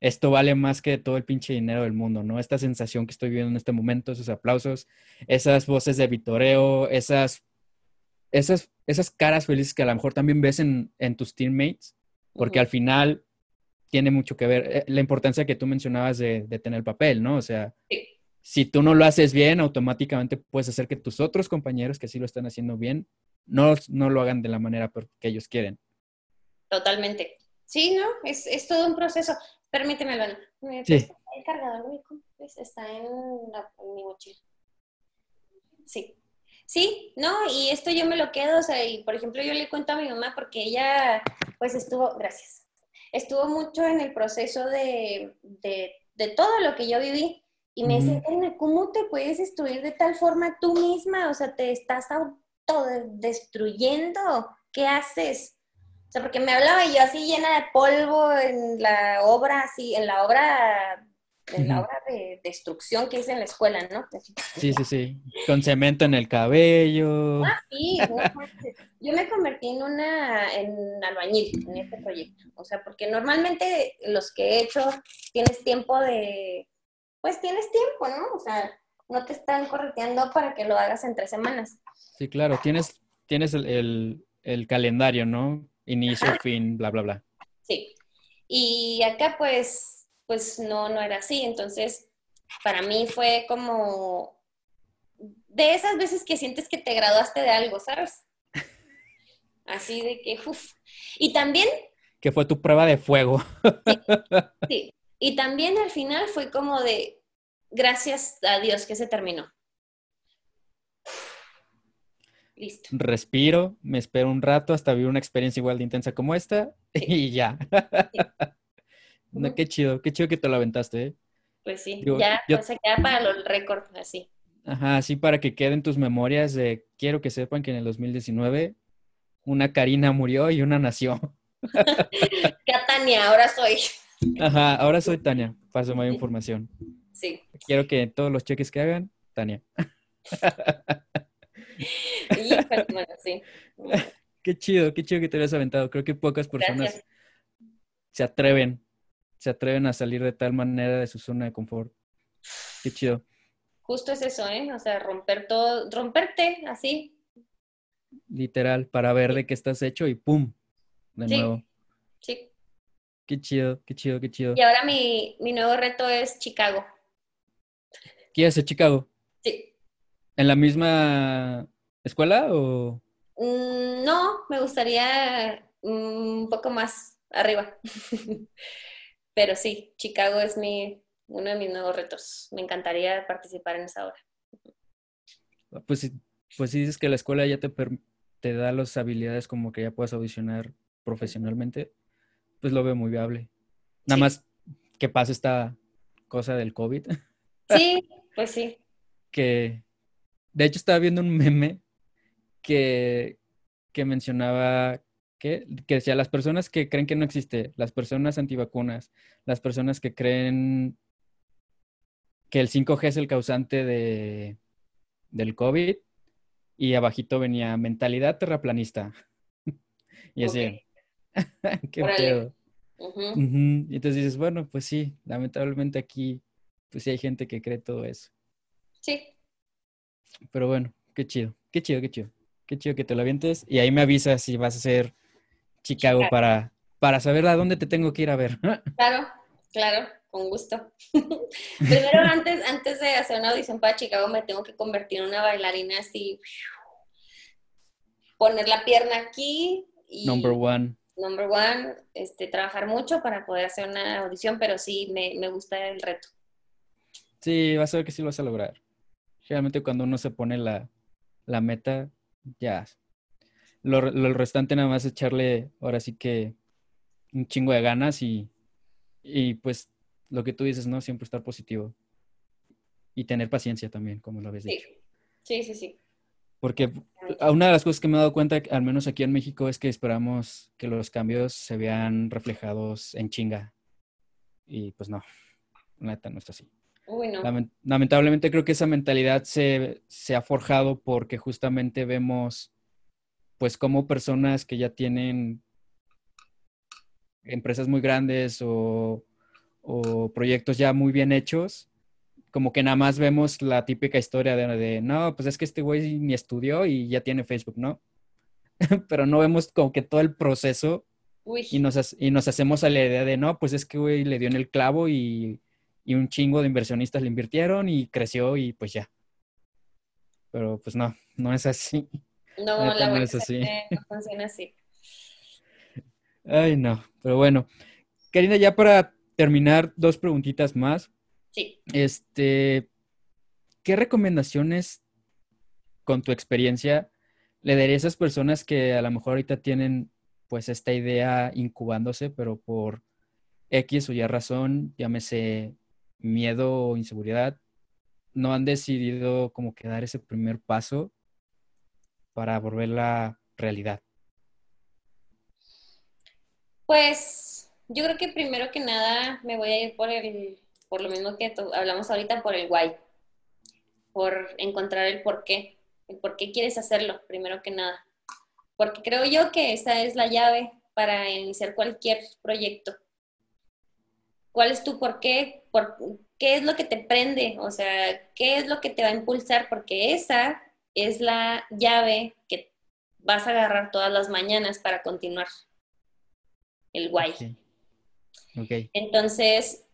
esto vale más que todo el pinche dinero del mundo, ¿no? Esta sensación que estoy viviendo en este momento, esos aplausos, esas voces de vitoreo, esas, esas, esas caras felices que a lo mejor también ves en, tus teammates, porque al final tiene mucho que ver eh, la importancia que tú mencionabas de, de tener papel, ¿no? O sea, si tú no lo haces bien, automáticamente puedes hacer que tus otros compañeros que sí lo están haciendo bien, no, no lo hagan de la manera que ellos quieren. Totalmente. Sí, ¿no? Es, es todo un proceso. Permíteme, Albano. Sí. El cargador pues, está en, mi mochila. Sí. Sí, no, y esto yo me lo quedo, o sea, y por ejemplo yo le cuento a mi mamá porque ella, pues estuvo, gracias, estuvo mucho en el proceso de, de, de todo lo que yo viví. Y me dice, ¿cómo te puedes destruir de tal forma tú misma? O sea, te estás autodestruyendo. ¿Qué haces? O sea, porque me hablaba yo así llena de polvo en la obra, así, en la obra, en la obra de destrucción que hice en la escuela, ¿no? Sí, sí, sí. Con cemento en el cabello. Ah, sí. yo me convertí en una, en albañil en este proyecto. O sea, porque normalmente los que he hecho tienes tiempo de, pues tienes tiempo, ¿no? O sea, no te están correteando para que lo hagas en tres semanas. Sí, claro, tienes, tienes el, el calendario, ¿no? Inicio, fin, bla, bla, bla. Sí. Y acá pues, pues no, no era así. Entonces, para mí fue como de esas veces que sientes que te graduaste de algo, ¿sabes? <laughs> Así de que, uff. Y también... Que fue tu prueba de fuego. <laughs> sí. Y también al final fue como de, gracias a Dios que se terminó. Respiro, me espero un rato hasta vivir una experiencia igual de intensa como esta <laughs> y ya. <laughs> qué chido, qué chido que te lo aventaste. ¿eh? Pues sí, ya pues se queda para los récords así. Ajá, así para que queden tus memorias de quiero que sepan que en el 2019 una Karina murió y una nació. <laughs> que Tania, ahora soy. Ajá, ahora soy Tania, paso más información. Sí. Quiero que todos los cheques que hagan, Tania. <laughs> Qué chido, qué chido que te hayas aventado. Creo que pocas personas se atreven, se atreven a salir de tal manera de su zona de confort. Qué chido. Justo es eso, ¿eh? O sea, romper todo, romperte así. Literal, para ver de qué estás hecho y ¡pum! De nuevo. Sí. Qué chido, qué chido, qué chido. Y ahora mi, mi nuevo reto es Chicago. ¿Quieres ser Chicago? Sí. ¿En la misma escuela o...? Mm, no, me gustaría un poco más arriba. <laughs> Pero sí, Chicago es mi, uno de mis nuevos retos. Me encantaría participar en esa obra. Pues, pues si dices que la escuela ya te, te da las habilidades como que ya puedas audicionar profesionalmente, pues lo veo muy viable. Nada más que pase esta cosa del COVID. <laughs> Sí, pues sí. que, de hecho, estaba viendo un meme que, que mencionaba que, que decía las personas que creen que no existe, las personas antivacunas, las personas que creen que el 5G es el causante de, del COVID y abajito venía mentalidad terraplanista. <laughs> y así, <laughs> qué pedo. Y entonces dices, bueno, pues sí, lamentablemente aquí, pues sí hay gente que cree todo eso. Sí. Pero bueno, qué chido, qué chido, qué chido. Qué chido que te lo avientes. Y ahí me avisas si vas a hacer Chicago, Para, para saber a dónde te tengo que ir a ver. <laughs> Claro, claro, con gusto. <laughs> Primero, antes, antes de hacer una audición para Chicago, me tengo que convertir en una bailarina así. Poner la pierna aquí. Y number one. Number one, este, trabajar mucho para poder hacer una audición, pero sí me, me gusta el reto. Sí, vas a ver que sí lo vas a lograr. Realmente cuando uno se pone la, la meta, ya. Lo, lo, restante nada más echarle ahora sí que un chingo de ganas y, y pues lo que tú dices, ¿no? Siempre estar positivo. Y tener paciencia también, como lo habéis dicho. Sí, sí, sí. Porque una de las cosas que me he dado cuenta, al menos aquí en México, es que esperamos que los cambios se vean reflejados en chinga. Y pues no, neta, no está así. Lamentablemente creo que esa mentalidad se, se, ha forjado porque justamente vemos, pues, como personas que ya tienen empresas muy grandes o, o, proyectos ya muy bien hechos, como que nada más vemos la típica historia de, de no, pues es que este güey ni estudió y ya tiene Facebook, ¿no? <laughs> Pero no vemos como que todo el proceso y nos, y nos hacemos a la idea de, no, pues es que güey le dio en el clavo y y un chingo de inversionistas le invirtieron y creció y pues ya. Pero pues no, no es así. <laughs> No, la no es así. No funciona así. <laughs> Ay, no, pero bueno. Karina, ya para terminar, dos preguntitas más. Sí. Este, ¿qué recomendaciones con tu experiencia le daría a esas personas que a lo mejor ahorita tienen pues esta idea incubándose, pero por X o Y razón, llámese miedo o inseguridad, no han decidido como que dar ese primer paso para volver la realidad? Pues yo creo que primero que nada me voy a ir por el, por lo mismo que hablamos ahorita, por el why, por encontrar el por qué, el por qué quieres hacerlo, primero que nada. Porque creo yo que esa es la llave para iniciar cualquier proyecto cuál es tu por qué, por, qué es lo que te prende, o sea, qué es lo que te va a impulsar, porque esa es la llave que vas a agarrar todas las mañanas para continuar el guay. Okay. Entonces,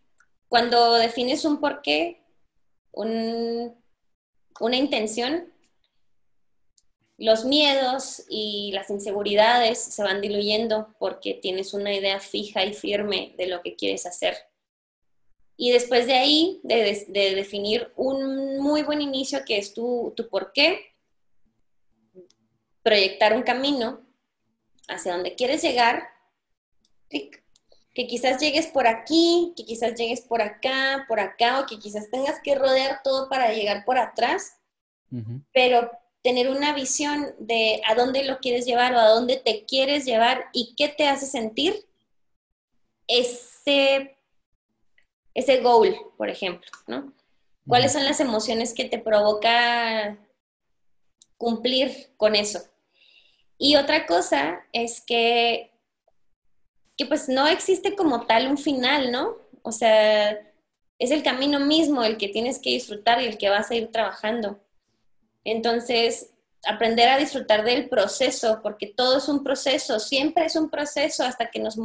cuando defines un porqué, un, una intención, los miedos y las inseguridades se van diluyendo porque tienes una idea fija y firme de lo que quieres hacer. Y después de ahí, de, definir un muy buen inicio que es tu, tu por qué, proyectar un camino hacia donde quieres llegar, que quizás llegues por aquí, que quizás llegues por acá, por acá, o que quizás tengas que rodear todo para llegar por atrás, pero tener una visión de a dónde lo quieres llevar o a dónde te quieres llevar y qué te hace sentir ese, ese goal, por ejemplo, ¿no? ¿Cuáles son las emociones que te provoca cumplir con eso? Y otra cosa es que, que pues no existe como tal un final, ¿no? O sea, es el camino mismo el que tienes que disfrutar y el que vas a ir trabajando. Entonces, aprender a disfrutar del proceso, porque todo es un proceso, siempre es un proceso hasta que nos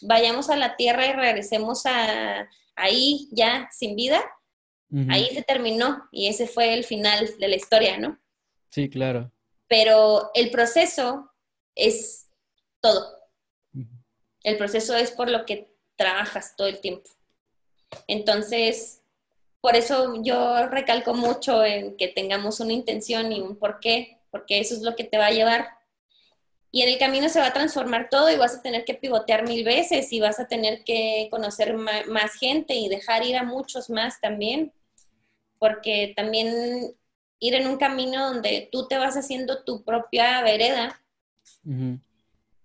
vayamos a la tierra y regresemos a, ahí ya sin vida. Ahí se terminó y ese fue el final de la historia, ¿no? Sí, claro. Pero el proceso es todo. El proceso es por lo que trabajas todo el tiempo. Entonces, por eso yo recalco mucho en que tengamos una intención y un porqué, porque eso es lo que te va a llevar. Y en el camino se va a transformar todo y vas a tener que pivotear mil veces y vas a tener que conocer más gente y dejar ir a muchos más también, porque también ir en un camino donde tú te vas haciendo tu propia vereda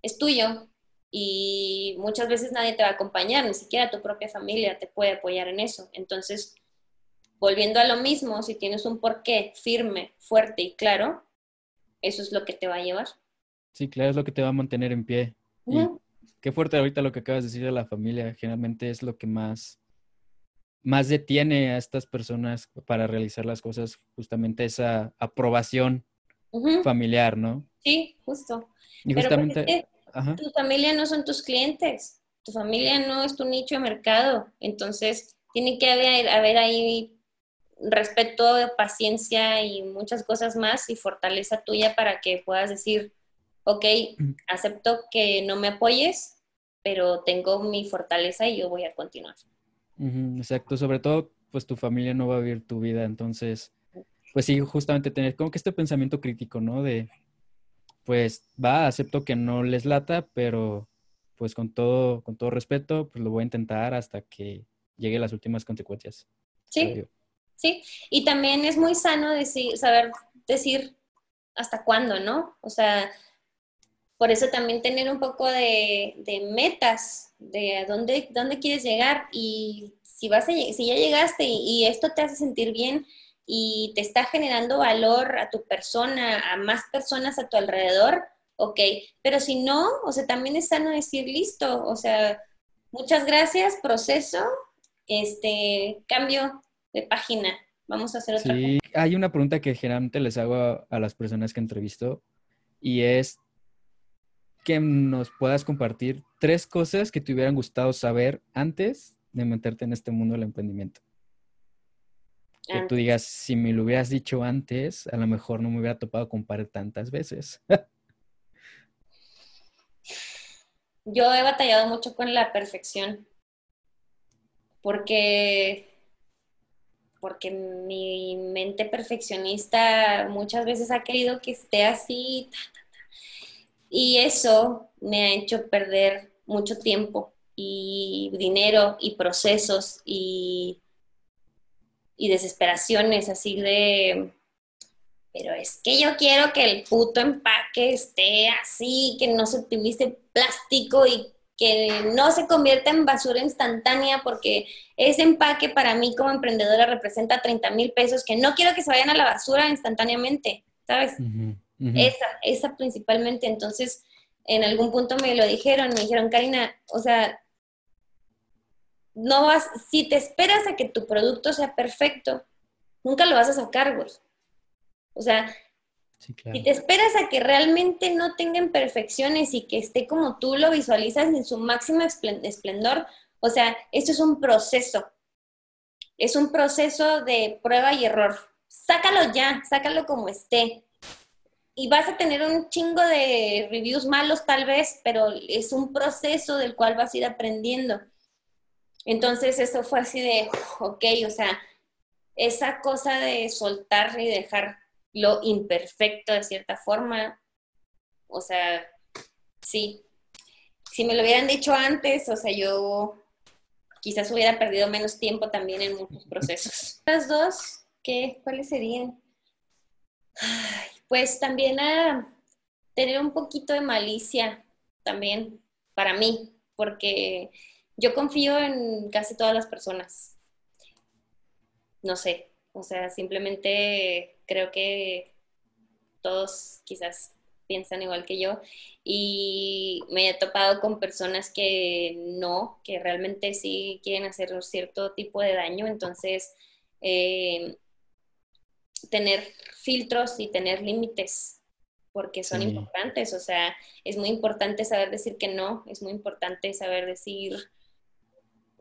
es tuyo y muchas veces nadie te va a acompañar, ni siquiera tu propia familia te puede apoyar en eso. Entonces, volviendo a lo mismo, si tienes un porqué firme, fuerte y claro, eso es lo que te va a llevar. Sí, claro, es lo que te va a mantener en pie. Y qué fuerte ahorita lo que acabas de decir de la familia, generalmente es lo que más, más detiene a estas personas para realizar las cosas, justamente esa aprobación familiar, ¿no? Sí, justo. Y justamente tu familia no son tus clientes, tu familia no es tu nicho de mercado, entonces tiene que haber, haber ahí respeto, paciencia y muchas cosas más y fortaleza tuya para que puedas decir, ok, acepto que no me apoyes, pero tengo mi fortaleza y yo voy a continuar. exacto, sobre todo, pues tu familia no va a vivir tu vida, entonces, pues sí, justamente tener como que este pensamiento crítico, ¿no? De, pues va, acepto que no les lata, pero pues con todo, con todo respeto, pues lo voy a intentar hasta que llegue las últimas consecuencias. Sí, sí. Y también es muy sano decir, saber decir hasta cuándo, ¿no? O sea, por eso también tener un poco de, metas, de a dónde, dónde quieres llegar y si, vas si ya llegaste y esto te hace sentir bien, y te está generando valor a tu persona, a más personas a tu alrededor, ok, pero si no, o sea, también es sano decir listo, o sea, muchas gracias, proceso, este, cambio de página, vamos a hacer otra. Sí, hay una pregunta que generalmente les hago a, a las personas que entrevisto y es que nos puedas compartir tres cosas que te hubieran gustado saber antes de meterte en este mundo del emprendimiento. Que tú digas, si me lo hubieras dicho antes, a lo mejor no me hubiera topado con pared tantas veces. <laughs> Yo he batallado mucho con la perfección. Porque porque mi mente perfeccionista muchas veces ha querido que esté así. Y eso me ha hecho perder mucho tiempo y dinero y procesos y y desesperaciones así de, pero es que yo quiero que el puto empaque esté así, que no se utilice plástico y que no se convierta en basura instantánea porque ese empaque para mí como emprendedora representa 30 mil pesos que no quiero que se vayan a la basura instantáneamente, ¿sabes? Esa, esa principalmente. Entonces, en algún punto me lo dijeron, me dijeron, Karina, o sea, no vas, si te esperas a que tu producto sea perfecto, nunca lo vas a sacar, güey. O sea, si te esperas a que realmente no tenga imperfecciones y que esté como tú lo visualizas en su máximo esplendor, o sea, esto es un proceso. Es un proceso de prueba y error. Sácalo ya, sácalo como esté. Y vas a tener un chingo de reviews malos tal vez, pero es un proceso del cual vas a ir aprendiendo. Entonces eso fue así de, ok, o sea, esa cosa de soltar y dejar lo imperfecto de cierta forma, o sea, sí. Si me lo hubieran dicho antes, o sea, yo quizás hubiera perdido menos tiempo también en muchos procesos. Las dos, ¿qué? ¿Cuáles serían? Pues también a tener un poquito de malicia también para mí, porque yo confío en casi todas las personas. No sé, o sea, simplemente creo que todos quizás piensan igual que yo y me he topado con personas que no, que realmente sí quieren hacer un cierto tipo de daño, entonces eh, tener filtros y tener límites porque son importantes, o sea, es muy importante saber decir que no, es muy importante saber decir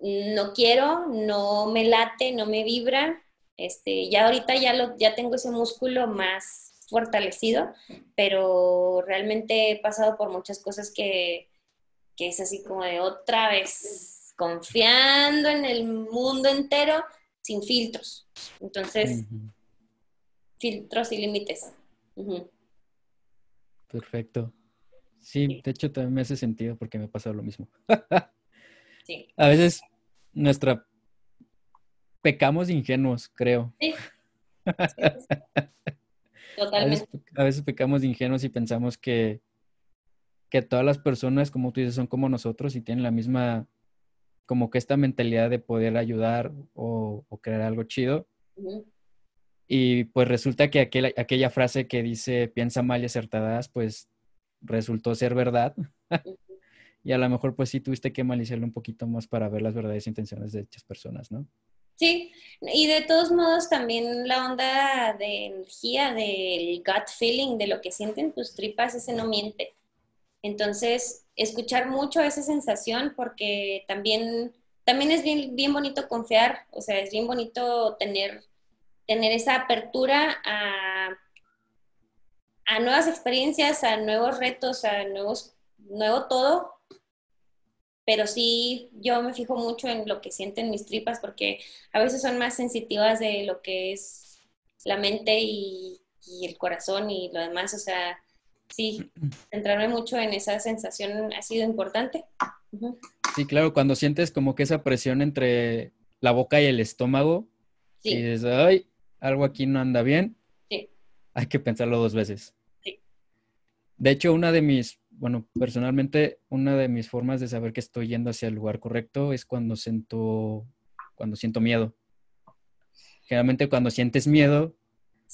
no quiero, no me late, no me vibra Este, ya ahorita ya, lo, ya tengo ese músculo más fortalecido, pero realmente he pasado por muchas cosas que, que es así como de otra vez, confiando en el mundo entero sin filtros. Entonces, filtros y límites. Perfecto. Sí, de hecho también me hace sentido porque me ha pasado lo mismo. <laughs> sí. A veces nuestra pecamos ingenuos, creo. Sí. <laughs> Totalmente. A veces, pecamos de ingenuos y pensamos que, que todas las personas, como tú dices, son como nosotros y tienen la misma, como que esta mentalidad de poder ayudar o, crear algo chido. Y pues resulta que aquella, aquella frase que dice piensa mal y acertadas, pues resultó ser verdad. <laughs> y a lo mejor pues sí tuviste que maliciarlo un poquito más para ver las verdaderas intenciones de dichas personas, ¿no? Sí, y de todos modos también la onda de energía, del gut feeling, de lo que sienten tus tripas, ese no miente. Entonces, escuchar mucho esa sensación porque también, también es bien, bien bonito confiar, o sea, es bien bonito tener, tener esa apertura a, a nuevas experiencias, a nuevos retos, a nuevos, nuevo todo, pero sí yo me fijo mucho en lo que sienten mis tripas porque a veces son más sensitivas de lo que es la mente y, el corazón y lo demás, o sea, sí, centrarme mucho en esa sensación ha sido importante. Sí, claro, cuando sientes como que esa presión entre la boca y el estómago y dices, ay, algo aquí no anda bien, sí. hay que pensarlo dos veces. Sí. De hecho, una de mis bueno, personalmente, una de mis formas de saber que estoy yendo hacia el lugar correcto es cuando siento, cuando siento miedo. Generalmente cuando sientes miedo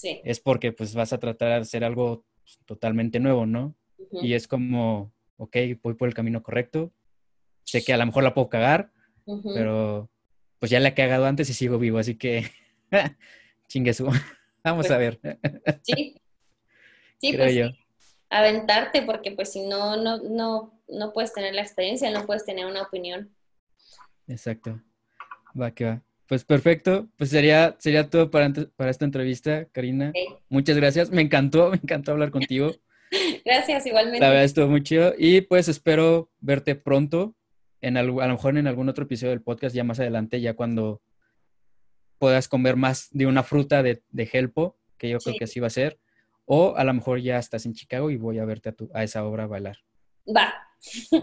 es porque pues vas a tratar de hacer algo totalmente nuevo, ¿no? Y es como, ok, voy por el camino correcto. Sé que a lo mejor la puedo cagar, pero pues ya la he cagado antes y sigo vivo, así que <laughs> chingue su. <laughs> Vamos pues a ver. <laughs> Sí. Sí, Creo pues yo aventarte, porque pues si no, no, no, no puedes tener la experiencia, no puedes tener una opinión. Exacto. Va, que va. Pues perfecto, pues sería, sería todo para, para esta entrevista, Karina. Muchas gracias, me encantó, me encantó hablar contigo. <laughs> gracias, igualmente. La verdad estuvo muy chido y pues espero verte pronto, en a lo mejor en algún otro episodio del podcast ya más adelante, ya cuando puedas comer más de una fruta de, de Helpo, que yo creo que así va a ser. O a lo mejor ya estás en Chicago y voy a verte a, tu, a esa obra bailar. Va.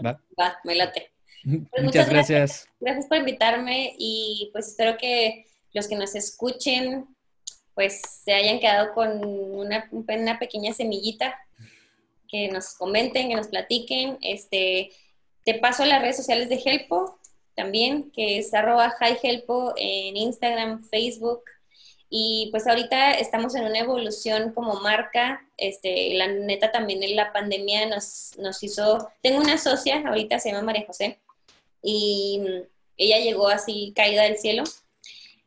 Va. <laughs> Va, me late. Pues muchas, gracias. gracias. por invitarme y pues espero que los que nos escuchen pues se hayan quedado con una, una pequeña semillita, que nos comenten, que nos platiquen. Este, te paso las redes sociales de Helpo también, que es arroba highhelpo en Instagram, Facebook, y pues ahorita estamos en una evolución como marca. Este, la neta también en la pandemia nos, nos hizo. Tengo una socia, ahorita se llama María José, y ella llegó así caída del cielo.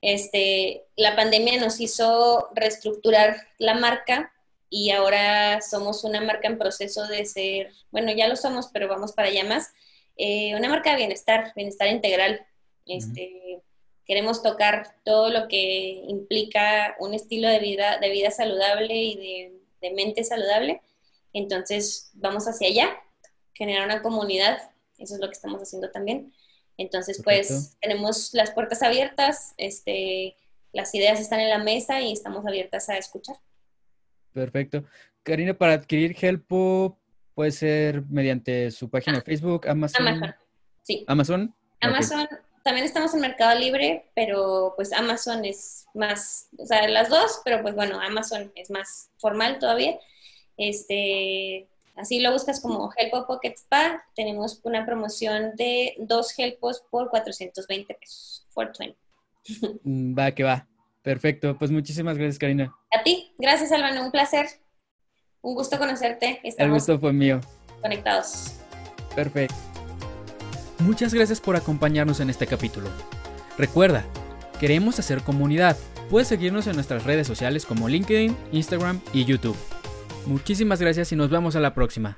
Este, la pandemia nos hizo reestructurar la marca y ahora somos una marca en proceso de ser, bueno, ya lo somos, pero vamos para allá más, eh, una marca de bienestar, bienestar integral. Este, queremos tocar todo lo que implica un estilo de vida, de vida saludable y de, mente saludable. Entonces, vamos hacia allá, generar una comunidad, eso es lo que estamos haciendo también. Entonces, pues tenemos las puertas abiertas, este, las ideas están en la mesa y estamos abiertas a escuchar. Perfecto. Karina, para adquirir Helpo puede ser mediante su página de Facebook, Amazon. Amazon, sí. Amazon. Amazon, también estamos en Mercado Libre, pero pues Amazon es más, o sea, las dos, pero pues bueno, Amazon es más formal todavía. Este, así lo buscas como Helpo Pocket Spa, tenemos una promoción de dos Helpos por 420 pesos, 420. Mm, va, que va. Perfecto, pues muchísimas gracias, Karina. A ti, gracias, Albano, un placer. Un gusto conocerte. El gusto fue mío. Conectados. Perfecto. Muchas gracias por acompañarnos en este capítulo. Recuerda, queremos hacer comunidad. Puedes seguirnos en nuestras redes sociales como LinkedIn, Instagram y YouTube. Muchísimas gracias y nos vemos a la próxima.